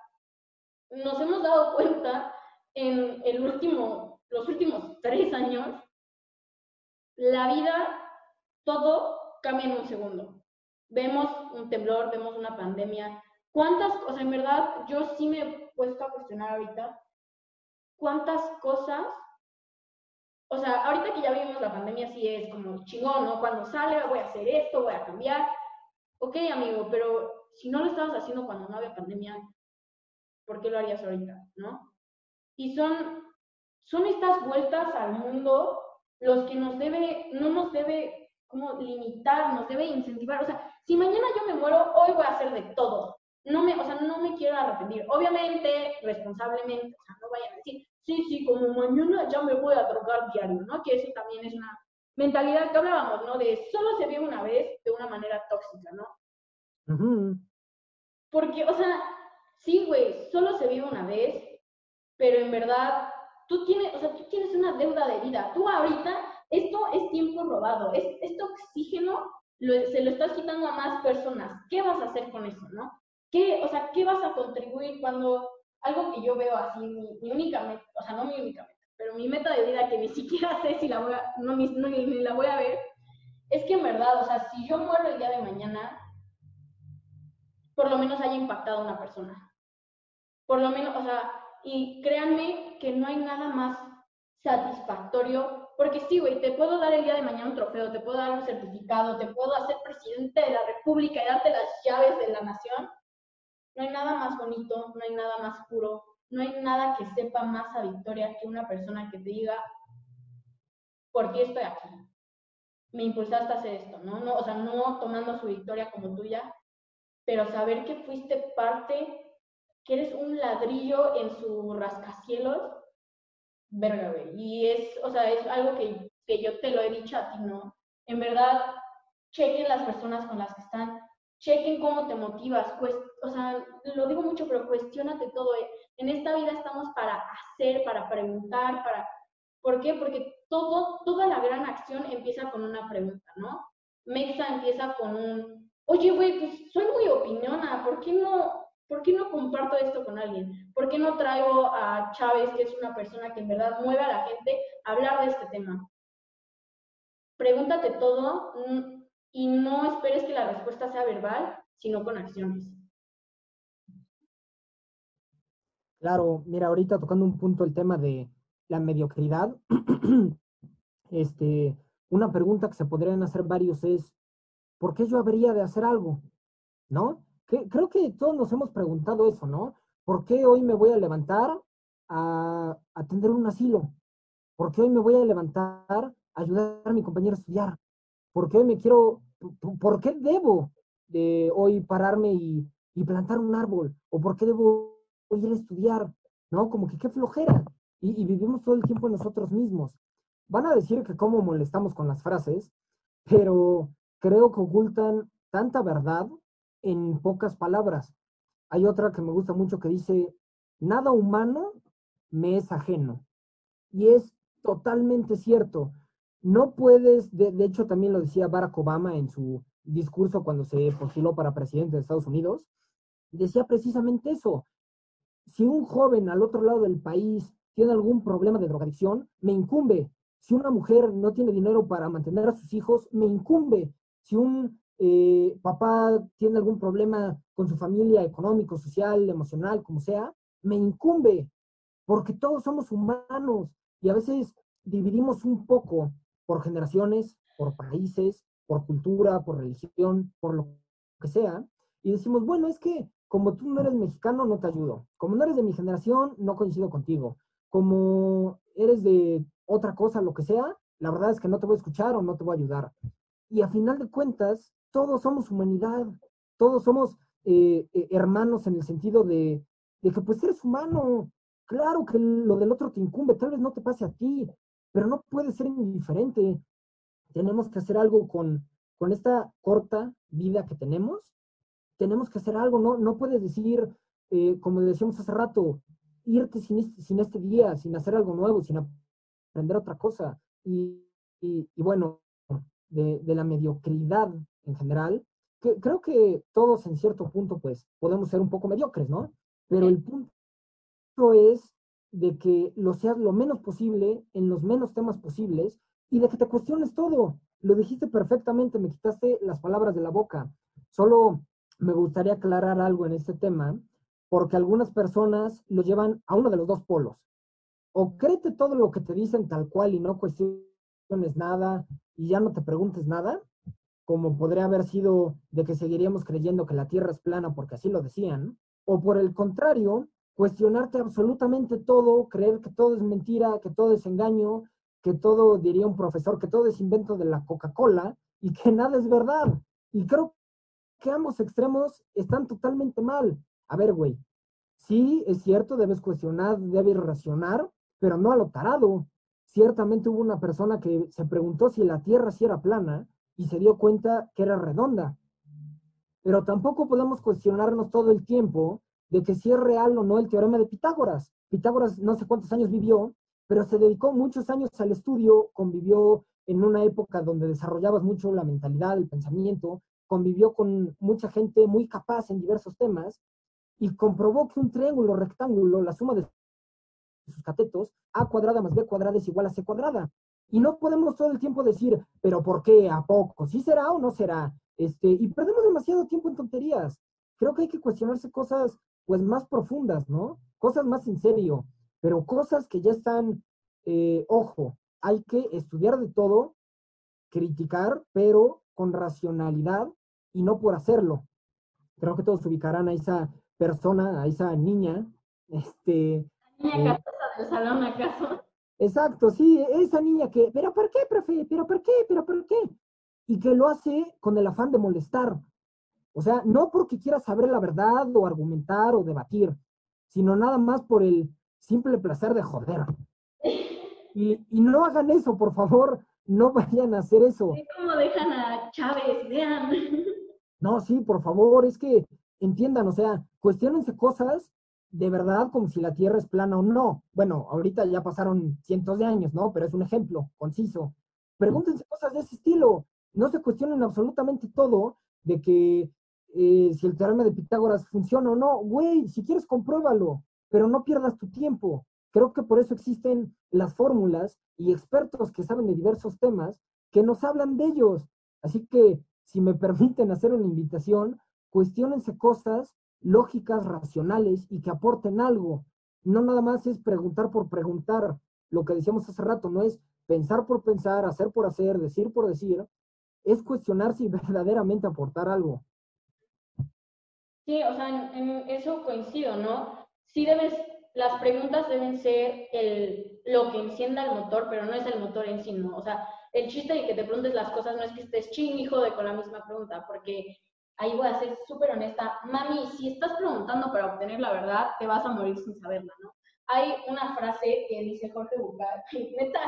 nos hemos dado cuenta en el último, los últimos tres años, la vida, todo cambia en un segundo. Vemos un temblor, vemos una pandemia. ¿Cuántas cosas, en verdad, yo sí me puesto a cuestionar ahorita, cuántas cosas, o sea, ahorita que ya vivimos la pandemia, sí es como chingón, ¿no? Cuando sale, voy a hacer esto, voy a cambiar. Ok, amigo, pero si no lo estabas haciendo cuando no había pandemia, ¿por qué lo harías ahorita, no? Y son, son estas vueltas al mundo los que nos debe, no nos debe como limitar, nos debe incentivar. O sea, si mañana yo me muero, hoy voy a hacer de todo. No me, o sea, no me quiero arrepentir. Obviamente, responsablemente, o sea, no vayan a decir, sí, sí, como mañana ya me voy a drogar diario, ¿no? Que eso también es una mentalidad que hablábamos, ¿no? De solo se vive una vez de una manera tóxica, ¿no? Porque, o sea, sí, güey, solo se vive una vez, pero en verdad tú tienes, o sea, tú tienes una deuda de vida. Tú ahorita, esto es tiempo robado, es, este oxígeno se lo estás quitando a más personas. ¿Qué vas a hacer con eso, no? ¿Qué, o sea, qué vas a contribuir cuando algo que yo veo así, mi, única meta, o sea, no mi única meta, pero mi meta de vida que ni siquiera sé si la voy a, no, ni, ni la voy a ver, es que en verdad, o sea, si yo muero el día de mañana, por lo menos haya impactado a una persona. Por lo menos, o sea, y créanme que no hay nada más satisfactorio, porque sí, güey, te puedo dar el día de mañana un trofeo, te puedo dar un certificado, te puedo hacer presidente de la República y darte las llaves de la nación. No hay nada más bonito, no hay nada más puro, no hay nada que sepa más a victoria que una persona que te diga, por ti estoy aquí. Me impulsaste a hacer esto, ¿no? no o sea, no tomando su victoria como tuya, pero saber que fuiste parte que eres un ladrillo en su rascacielos, verga, güey. Y es, o sea, es algo que, que yo te lo he dicho a ti, ¿no? En verdad, chequen las personas con las que están, chequen cómo te motivas, o sea, lo digo mucho, pero cuestionate todo. Eh. En esta vida estamos para hacer, para preguntar, para... ¿Por qué? Porque todo, toda la gran acción empieza con una pregunta, ¿no? Mexa empieza con un, oye, güey, pues soy muy opiniona, ¿por qué no ¿por qué no comparto esto con alguien? ¿Por qué no traigo a Chávez, que es una persona que en verdad mueve a la gente, a hablar de este tema? Pregúntate todo mm, y no esperes que la respuesta sea verbal, sino con acciones. Claro, mira, ahorita tocando un punto el tema de la mediocridad, este, una pregunta que se podrían hacer varios es, ¿por qué yo habría de hacer algo? ¿No? creo que todos nos hemos preguntado eso, ¿no? ¿Por qué hoy me voy a levantar a atender un asilo? ¿Por qué hoy me voy a levantar a ayudar a mi compañero a estudiar? ¿Por qué me quiero, por qué debo de hoy pararme y, plantar un árbol? ¿O por qué debo ir a estudiar? ¿No? Como que qué flojera. Y, vivimos todo el tiempo nosotros mismos. Van a decir que cómo molestamos con las frases, pero creo que ocultan tanta verdad en pocas palabras. Hay otra que me gusta mucho que dice, nada humano me es ajeno. Y es totalmente cierto. No puedes, de, hecho también lo decía Barack Obama en su discurso cuando se postuló para presidente de Estados Unidos, decía precisamente eso. Si un joven al otro lado del país tiene algún problema de drogadicción, me incumbe. Si una mujer no tiene dinero para mantener a sus hijos, me incumbe. Si un eh, papá tiene algún problema con su familia, económico, social, emocional, como sea, me incumbe, porque todos somos humanos y a veces dividimos un poco por generaciones, por países, por cultura, por religión, por lo que sea, y decimos, bueno, es que como tú no eres mexicano, no te ayudo. Como no eres de mi generación, no coincido contigo. Como eres de otra cosa, lo que sea, la verdad es que no te voy a escuchar o no te voy a ayudar. Y a final de cuentas, todos somos humanidad, todos somos eh, eh, hermanos en el sentido de, que pues eres humano, claro que lo del otro te incumbe, tal vez no te pase a ti, pero no puede ser indiferente. Tenemos que hacer algo con, con esta corta vida que tenemos tenemos que hacer algo, no, no puedes decir, eh, como decíamos hace rato, irte sin, sin este día, sin hacer algo nuevo, sin aprender otra cosa. Y, y, bueno, de, de, la mediocridad en general, que creo que todos en cierto punto, pues, podemos ser un poco mediocres, ¿no? Pero el punto es de que lo seas lo menos posible, en los menos temas posibles, y de que te cuestiones todo. Lo dijiste perfectamente, me quitaste las palabras de la boca. Solo me gustaría aclarar algo en este tema, porque algunas personas lo llevan a uno de los dos polos. O créete todo lo que te dicen tal cual y no cuestiones nada y ya no te preguntes nada, como podría haber sido de que seguiríamos creyendo que la Tierra es plana porque así lo decían, o por el contrario, cuestionarte absolutamente todo, creer que todo es mentira, que todo es engaño, que todo, diría un profesor, que todo es invento de la Coca-Cola y que nada es verdad. Y creo que ambos extremos están totalmente mal. A ver, güey, sí, es cierto, debes cuestionar, debes racionar, pero no a lo tarado. Ciertamente hubo una persona que se preguntó si la Tierra sí era plana y se dio cuenta que era redonda. Pero tampoco podemos cuestionarnos todo el tiempo de que si es real o no el teorema de Pitágoras. Pitágoras no sé cuántos años vivió, pero se dedicó muchos años al estudio, convivió en una época donde desarrollabas mucho la mentalidad, el pensamiento, convivió con mucha gente muy capaz en diversos temas y comprobó que un triángulo rectángulo, la suma de sus catetos, A cuadrada más B cuadrada es igual a C cuadrada. Y no podemos todo el tiempo decir, pero ¿por qué? ¿A poco? ¿Sí será o no será? Este, y perdemos demasiado tiempo en tonterías. Creo que hay que cuestionarse cosas pues más profundas, ¿no? Cosas más en serio, pero cosas que ya están, eh, ojo, hay que estudiar de todo, criticar, pero con racionalidad y no por hacerlo. Creo que todos ubicarán a esa persona, a esa niña, este... Niña eh, del salón, ¿acaso? Exacto, sí, esa niña que, pero ¿por qué, profe? ¿Pero por qué? ¿Pero por qué? Y que lo hace con el afán de molestar, o sea, no porque quiera saber la verdad o argumentar o debatir, sino nada más por el simple placer de joder. Y, no hagan eso, por favor, no vayan a hacer eso. ¿Cómo dejan a Chávez? Vean. No, sí, por favor, es que entiendan, o sea, cuestionense cosas de verdad como si la Tierra es plana o no. Bueno, ahorita ya pasaron cientos de años, ¿no? Pero es un ejemplo conciso. Pregúntense cosas de ese estilo. No se cuestionen absolutamente todo de que eh, si el teorema de Pitágoras funciona o no. Güey, si quieres compruébalo, pero no pierdas tu tiempo. Creo que por eso existen las fórmulas y expertos que saben de diversos temas que nos hablan de ellos. Así que, si me permiten hacer una invitación, cuestionense cosas lógicas, racionales y que aporten algo. No nada más es preguntar por preguntar. Lo que decíamos hace rato, no es pensar por pensar, hacer por hacer, decir por decir. Es cuestionar si verdaderamente aportar algo. Sí, o sea, en, eso coincido, ¿no? Sí debes, las preguntas deben ser el, lo que encienda el motor, pero no es el motor en sí, ¿no? O sea, el chiste de que te preguntes las cosas no es que estés ching, hijo, de con la misma pregunta, porque ahí voy a ser súper honesta. Mami, si estás preguntando para obtener la verdad, te vas a morir sin saberla, ¿no? Hay una frase que dice Jorge Bucar, neta,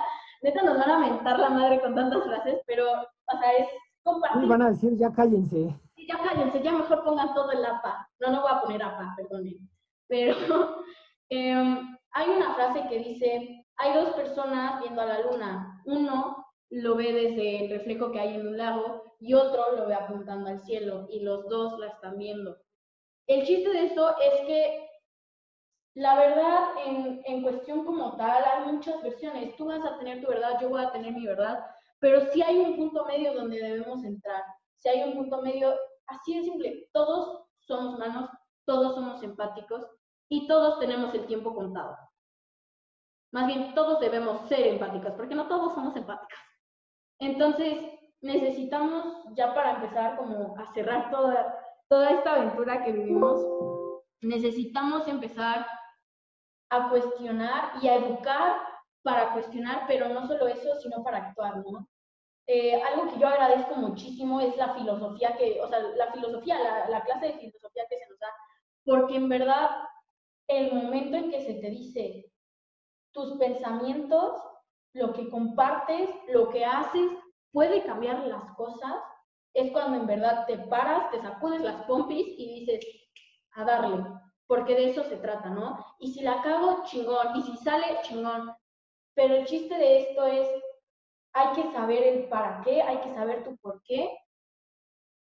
neta nos van a mentar la madre con tantas frases, pero, o sea, es compartir. van a decir, ya cállense ya cállense, ya mejor pongan todo el APA. No, no voy a poner APA, perdonen. Pero em, hay una frase que dice, hay dos personas viendo a la luna. Uno lo ve desde el reflejo que hay en un lago y otro lo ve apuntando al cielo y los dos la están viendo. El chiste de esto es que la verdad en, en cuestión como tal hay muchas versiones. Tú vas a tener tu verdad, yo voy a tener mi verdad, pero sí hay un punto medio donde debemos entrar. Si hay un punto medio Así de simple, todos somos humanos, todos somos empáticos y todos tenemos el tiempo contado. Más bien, todos debemos ser empáticos, porque no todos somos empáticos. Entonces, necesitamos, ya para empezar como a cerrar toda, toda esta aventura que vivimos, necesitamos empezar a cuestionar y a educar para cuestionar, pero no solo eso, sino para actuar, ¿no? Eh, algo que yo agradezco muchísimo es la filosofía que, o sea, la filosofía, la, la clase de filosofía que se nos da, porque en verdad el momento en que se te dice tus pensamientos, lo que compartes, lo que haces, puede cambiar las cosas, es cuando en verdad te paras, te sacudes las pompis y dices, a darle, porque de eso se trata, ¿no? Y si la cago, chingón, y si sale, chingón. Pero el chiste de esto es, hay que saber el para qué, hay que saber tu por qué,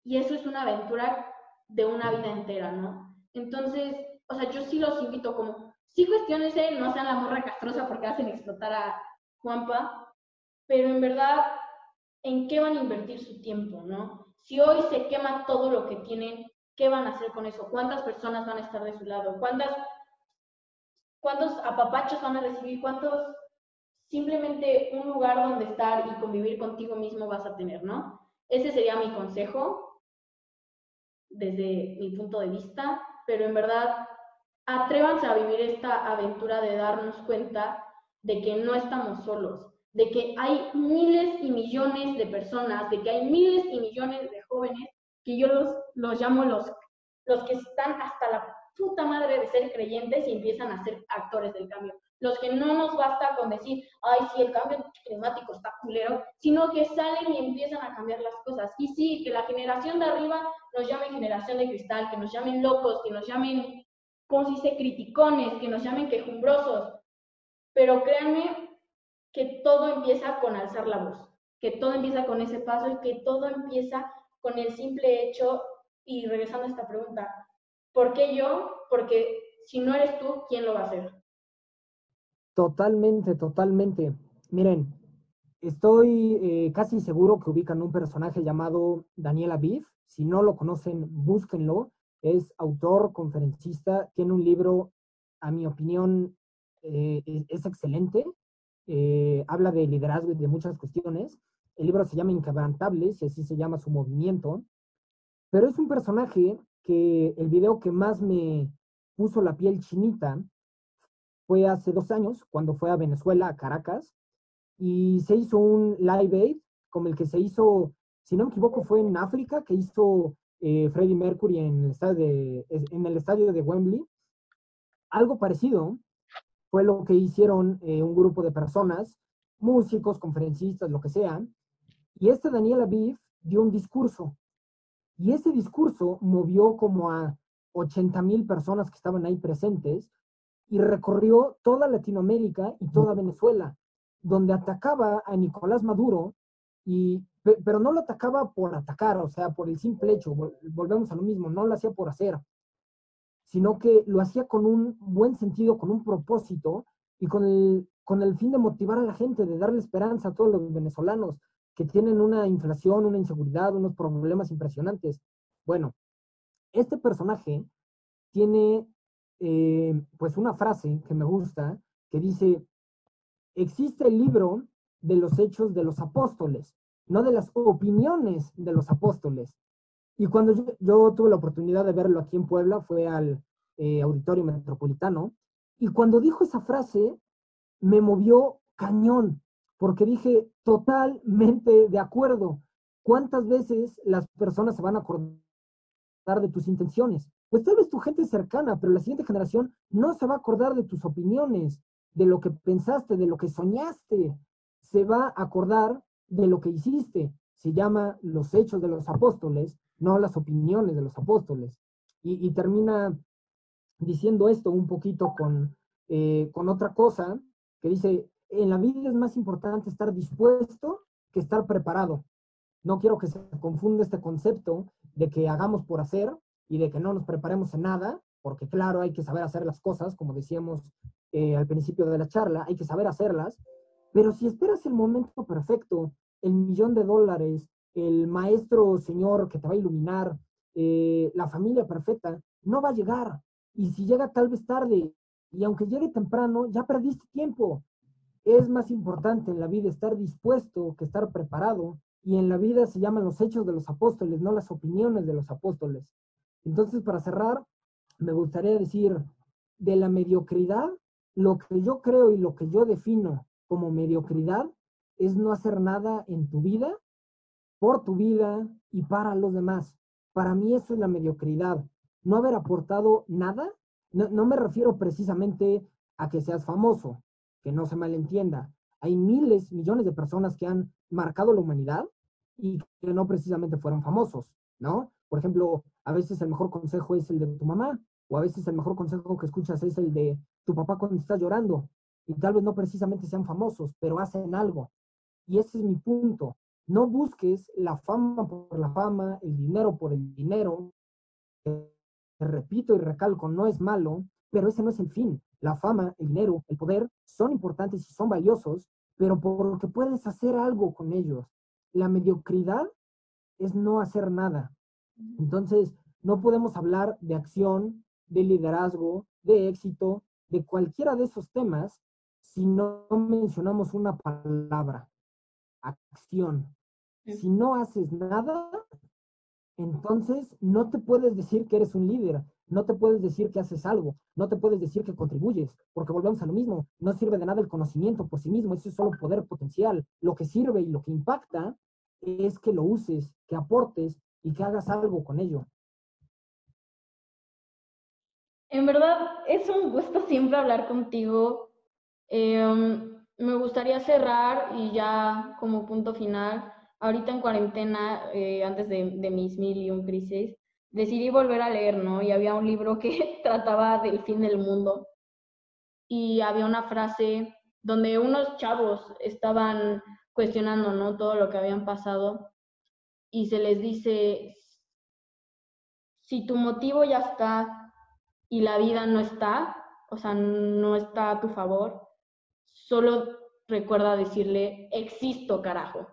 y eso es una aventura de una vida entera, ¿no? Entonces, o sea, yo sí los invito como, sí cuestionense, no sean la morra castrosa porque hacen explotar a Juanpa, pero en verdad, ¿en qué van a invertir su tiempo, no? Si hoy se quema todo lo que tienen, ¿qué van a hacer con eso? ¿Cuántas personas van a estar de su lado? ¿Cuántas, cuántos apapachos van a recibir? ¿Cuántos simplemente un lugar donde estar y convivir contigo mismo vas a tener, ¿no? Ese sería mi consejo desde mi punto de vista, pero en verdad atrévanse a vivir esta aventura de darnos cuenta de que no estamos solos, de que hay miles y millones de personas, de que hay miles y millones de jóvenes, que yo los, los llamo los, los que están hasta la puta madre de ser creyentes y empiezan a ser actores del cambio. Los que no nos basta con decir, ay, sí, el cambio climático está culero, sino que salen y empiezan a cambiar las cosas. Y sí, que la generación de arriba nos llame generación de cristal, que nos llamen locos, que nos llamen, ¿cómo se dice?, criticones, que nos llamen quejumbrosos. Pero créanme que todo empieza con alzar la voz, que todo empieza con ese paso y que todo empieza con el simple hecho, y regresando a esta pregunta, ¿por qué yo? Porque si no eres tú, ¿quién lo va a hacer? Totalmente, totalmente. Miren, estoy eh, casi seguro que ubican un personaje llamado Daniel Aviv. Si no lo conocen, búsquenlo. Es autor, conferencista, tiene un libro, a mi opinión, eh, es, excelente. Eh, habla de liderazgo y de muchas cuestiones. El libro se llama Inquebrantables y así se llama su movimiento. Pero es un personaje que el video que más me puso la piel chinita fue hace dos años, cuando fue a Venezuela, a Caracas, y se hizo un live aid, como el que se hizo, si no me equivoco, fue en África, que hizo eh, Freddie Mercury en el, estadio de, Wembley. Algo parecido fue lo que hicieron eh, un grupo de personas, músicos, conferencistas, lo que sea, y este Daniel Aviv dio un discurso, y ese discurso movió como a 80 mil personas que estaban ahí presentes, y recorrió toda Latinoamérica y toda Venezuela, donde atacaba a Nicolás Maduro, y, pero no lo atacaba por atacar, o sea, por el simple hecho, volvemos a lo mismo, no lo hacía por hacer, sino que lo hacía con un buen sentido, con un propósito y con el, con el fin de motivar a la gente, de darle esperanza a todos los venezolanos que tienen una inflación, una inseguridad, unos problemas impresionantes. Bueno, este personaje tiene eh, pues una frase que me gusta, que dice, existe el libro de los hechos de los apóstoles, no de las opiniones de los apóstoles. Y cuando yo, tuve la oportunidad de verlo aquí en Puebla, fue al eh, Auditorio Metropolitano, y cuando dijo esa frase, me movió cañón, porque dije, totalmente de acuerdo. ¿Cuántas veces las personas se van a acordar de tus intenciones? Pues tal vez tu gente cercana, pero la siguiente generación no se va a acordar de tus opiniones, de lo que pensaste, de lo que soñaste. Se va a acordar de lo que hiciste. Se llama los hechos de los apóstoles, no las opiniones de los apóstoles. Y, termina diciendo esto un poquito con, eh, con otra cosa que dice, en la vida es más importante estar dispuesto que estar preparado. No quiero que se confunda este concepto de que hagamos por hacer, y de que no nos preparemos en nada, porque claro, hay que saber hacer las cosas, como decíamos eh, al principio de la charla, hay que saber hacerlas, pero si esperas el momento perfecto, el millón de dólares, el maestro señor que te va a iluminar, eh, la familia perfecta, no va a llegar. Y si llega tal vez tarde, y aunque llegue temprano, ya perdiste tiempo. Es más importante en la vida estar dispuesto que estar preparado. Y en la vida se llaman los hechos de los apóstoles, no las opiniones de los apóstoles. Entonces, para cerrar, me gustaría decir, de la mediocridad, lo que yo creo y lo que yo defino como mediocridad es no hacer nada en tu vida, por tu vida y para los demás. Para mí eso es la mediocridad. No haber aportado nada, no, no me refiero precisamente a que seas famoso, que no se malentienda. Hay miles, millones de personas que han marcado la humanidad y que no precisamente fueron famosos, ¿no? Por ejemplo, a veces el mejor consejo es el de tu mamá, o a veces el mejor consejo que escuchas es el de tu papá cuando estás llorando, y tal vez no precisamente sean famosos, pero hacen algo. Y ese es mi punto. No busques la fama por la fama, el dinero por el dinero. Repito y recalco, no es malo, pero ese no es el fin. La fama, el dinero, el poder son importantes y son valiosos, pero porque puedes hacer algo con ellos. La mediocridad es no hacer nada. Entonces, no podemos hablar de acción, de liderazgo, de éxito, de cualquiera de esos temas si no mencionamos una palabra, acción. Si no haces nada, entonces no te puedes decir que eres un líder, no te puedes decir que haces algo, no te puedes decir que contribuyes, porque volvemos a lo mismo, no sirve de nada el conocimiento por sí mismo, eso es solo poder potencial. Lo que sirve y lo que impacta es que lo uses, que aportes y que hagas algo con ello. En verdad, es un gusto siempre hablar contigo. Em, me gustaría cerrar y ya como punto final, ahorita en cuarentena, eh, antes de, de, mis mil y un crisis, decidí volver a leer, ¿no? Y había un libro que trataba del fin del mundo. Y había una frase donde unos chavos estaban cuestionando, ¿no? Todo lo que habían pasado. Y se les dice, si tu motivo ya está y la vida no está, o sea, no está a tu favor, solo recuerda decirle, existo, carajo.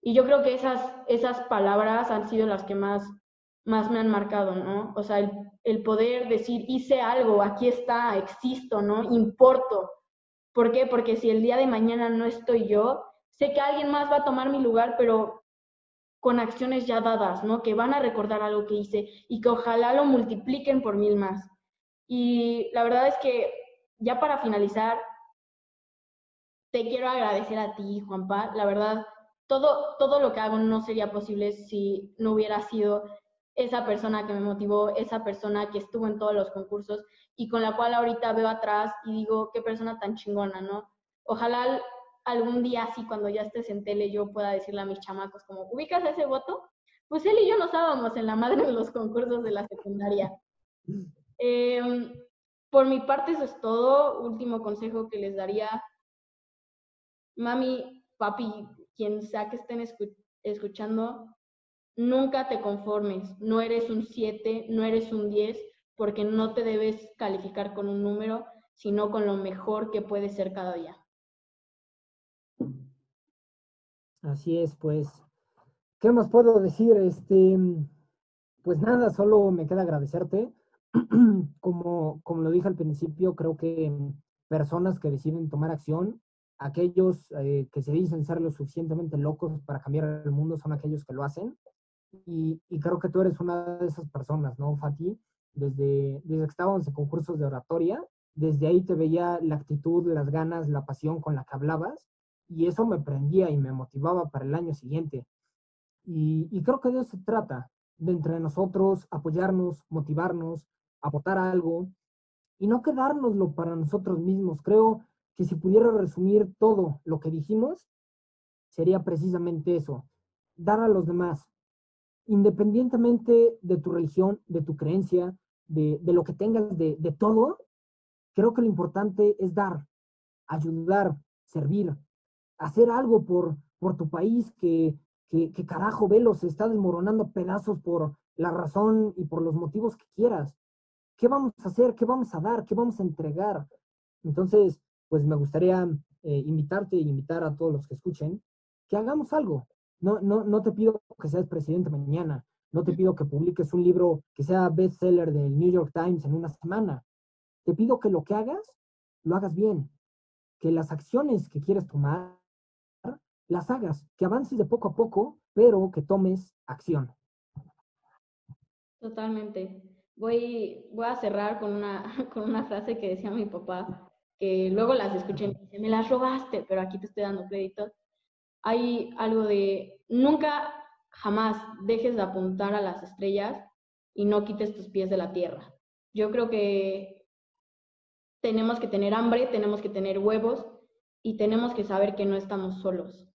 Y yo creo que esas, esas palabras han sido las que más, más me han marcado, ¿no? O sea, el, el poder decir, hice algo, aquí está, existo, ¿no? Importo. ¿Por qué? Porque si el día de mañana no estoy yo, sé que alguien más va a tomar mi lugar, pero con acciones ya dadas, ¿no? Que van a recordar algo que hice y que ojalá lo multipliquen por mil más. Y la verdad es que ya para finalizar, te quiero agradecer a ti, Juanpa. La verdad, todo, todo lo que hago no sería posible si no hubiera sido esa persona que me motivó, esa persona que estuvo en todos los concursos y con la cual ahorita veo atrás y digo, qué persona tan chingona, ¿no? Ojalá algún día así, cuando ya estés en tele, yo pueda decirle a mis chamacos como, ¿ubicas ese voto? Pues él y yo nos estábamos en la madre de los concursos de la secundaria. Eh, por mi parte eso es todo. Último consejo que les daría, mami, papi, quien sea que estén escuchando, nunca te conformes. No eres un 7, no eres un 10, porque no te debes calificar con un número, sino con lo mejor que puede ser cada día. Así es, pues. ¿Qué más puedo decir? Este, pues nada, solo me queda agradecerte. como, como lo dije al principio, creo que personas que deciden tomar acción aquellos eh, que se dicen ser lo suficientemente locos para cambiar el mundo son aquellos que lo hacen. Y, creo que tú eres una de esas personas, ¿no, Fati? Desde, desde que estábamos en concursos de oratoria, desde ahí te veía la actitud, las ganas, la pasión con la que hablabas, y eso me prendía y me motivaba para el año siguiente. Y, y creo que de eso se trata, de entre nosotros apoyarnos, motivarnos, aportar algo, y no quedárnoslo para nosotros mismos. Creo que si pudiera resumir todo lo que dijimos, sería precisamente eso, dar a los demás, independientemente de tu religión, de tu creencia, de, lo que tengas, de, todo, creo que lo importante es dar, ayudar, servir, hacer algo por, por tu país que, que, que carajo, velo, se está desmoronando pedazos por la razón y por los motivos que quieras. ¿Qué vamos a hacer? ¿Qué vamos a dar? ¿Qué vamos a entregar? Entonces, pues me gustaría eh, invitarte y invitar a todos los que escuchen que hagamos algo. No, no, no te pido que seas presidente mañana, no te pido que publiques un libro que sea bestseller del New York Times en una semana. Te pido que lo que hagas, lo hagas bien, que las acciones que quieres tomar, las hagas, que avances de poco a poco, pero que tomes acción. Totalmente. Voy, voy a cerrar con una, con una frase que decía mi papá que luego las escuché y me dicen, me las robaste, pero aquí te estoy dando crédito. Hay algo de, nunca, jamás dejes de apuntar a las estrellas y no quites tus pies de la tierra. Yo creo que tenemos que tener hambre, tenemos que tener huevos y tenemos que saber que no estamos solos.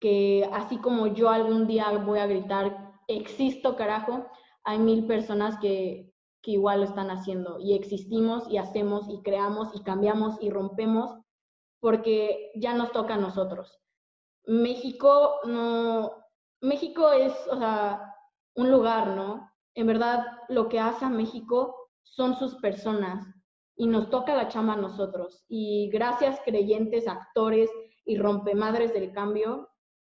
Que así como yo algún día voy a gritar, existo carajo, hay mil personas que, que igual lo están haciendo y existimos y hacemos y creamos y cambiamos y rompemos porque ya nos toca a nosotros. México no, México es, o sea, un lugar, ¿no? En verdad, lo que hace a México son sus personas y nos toca la chama a nosotros. Y gracias creyentes, actores y rompemadres del cambio.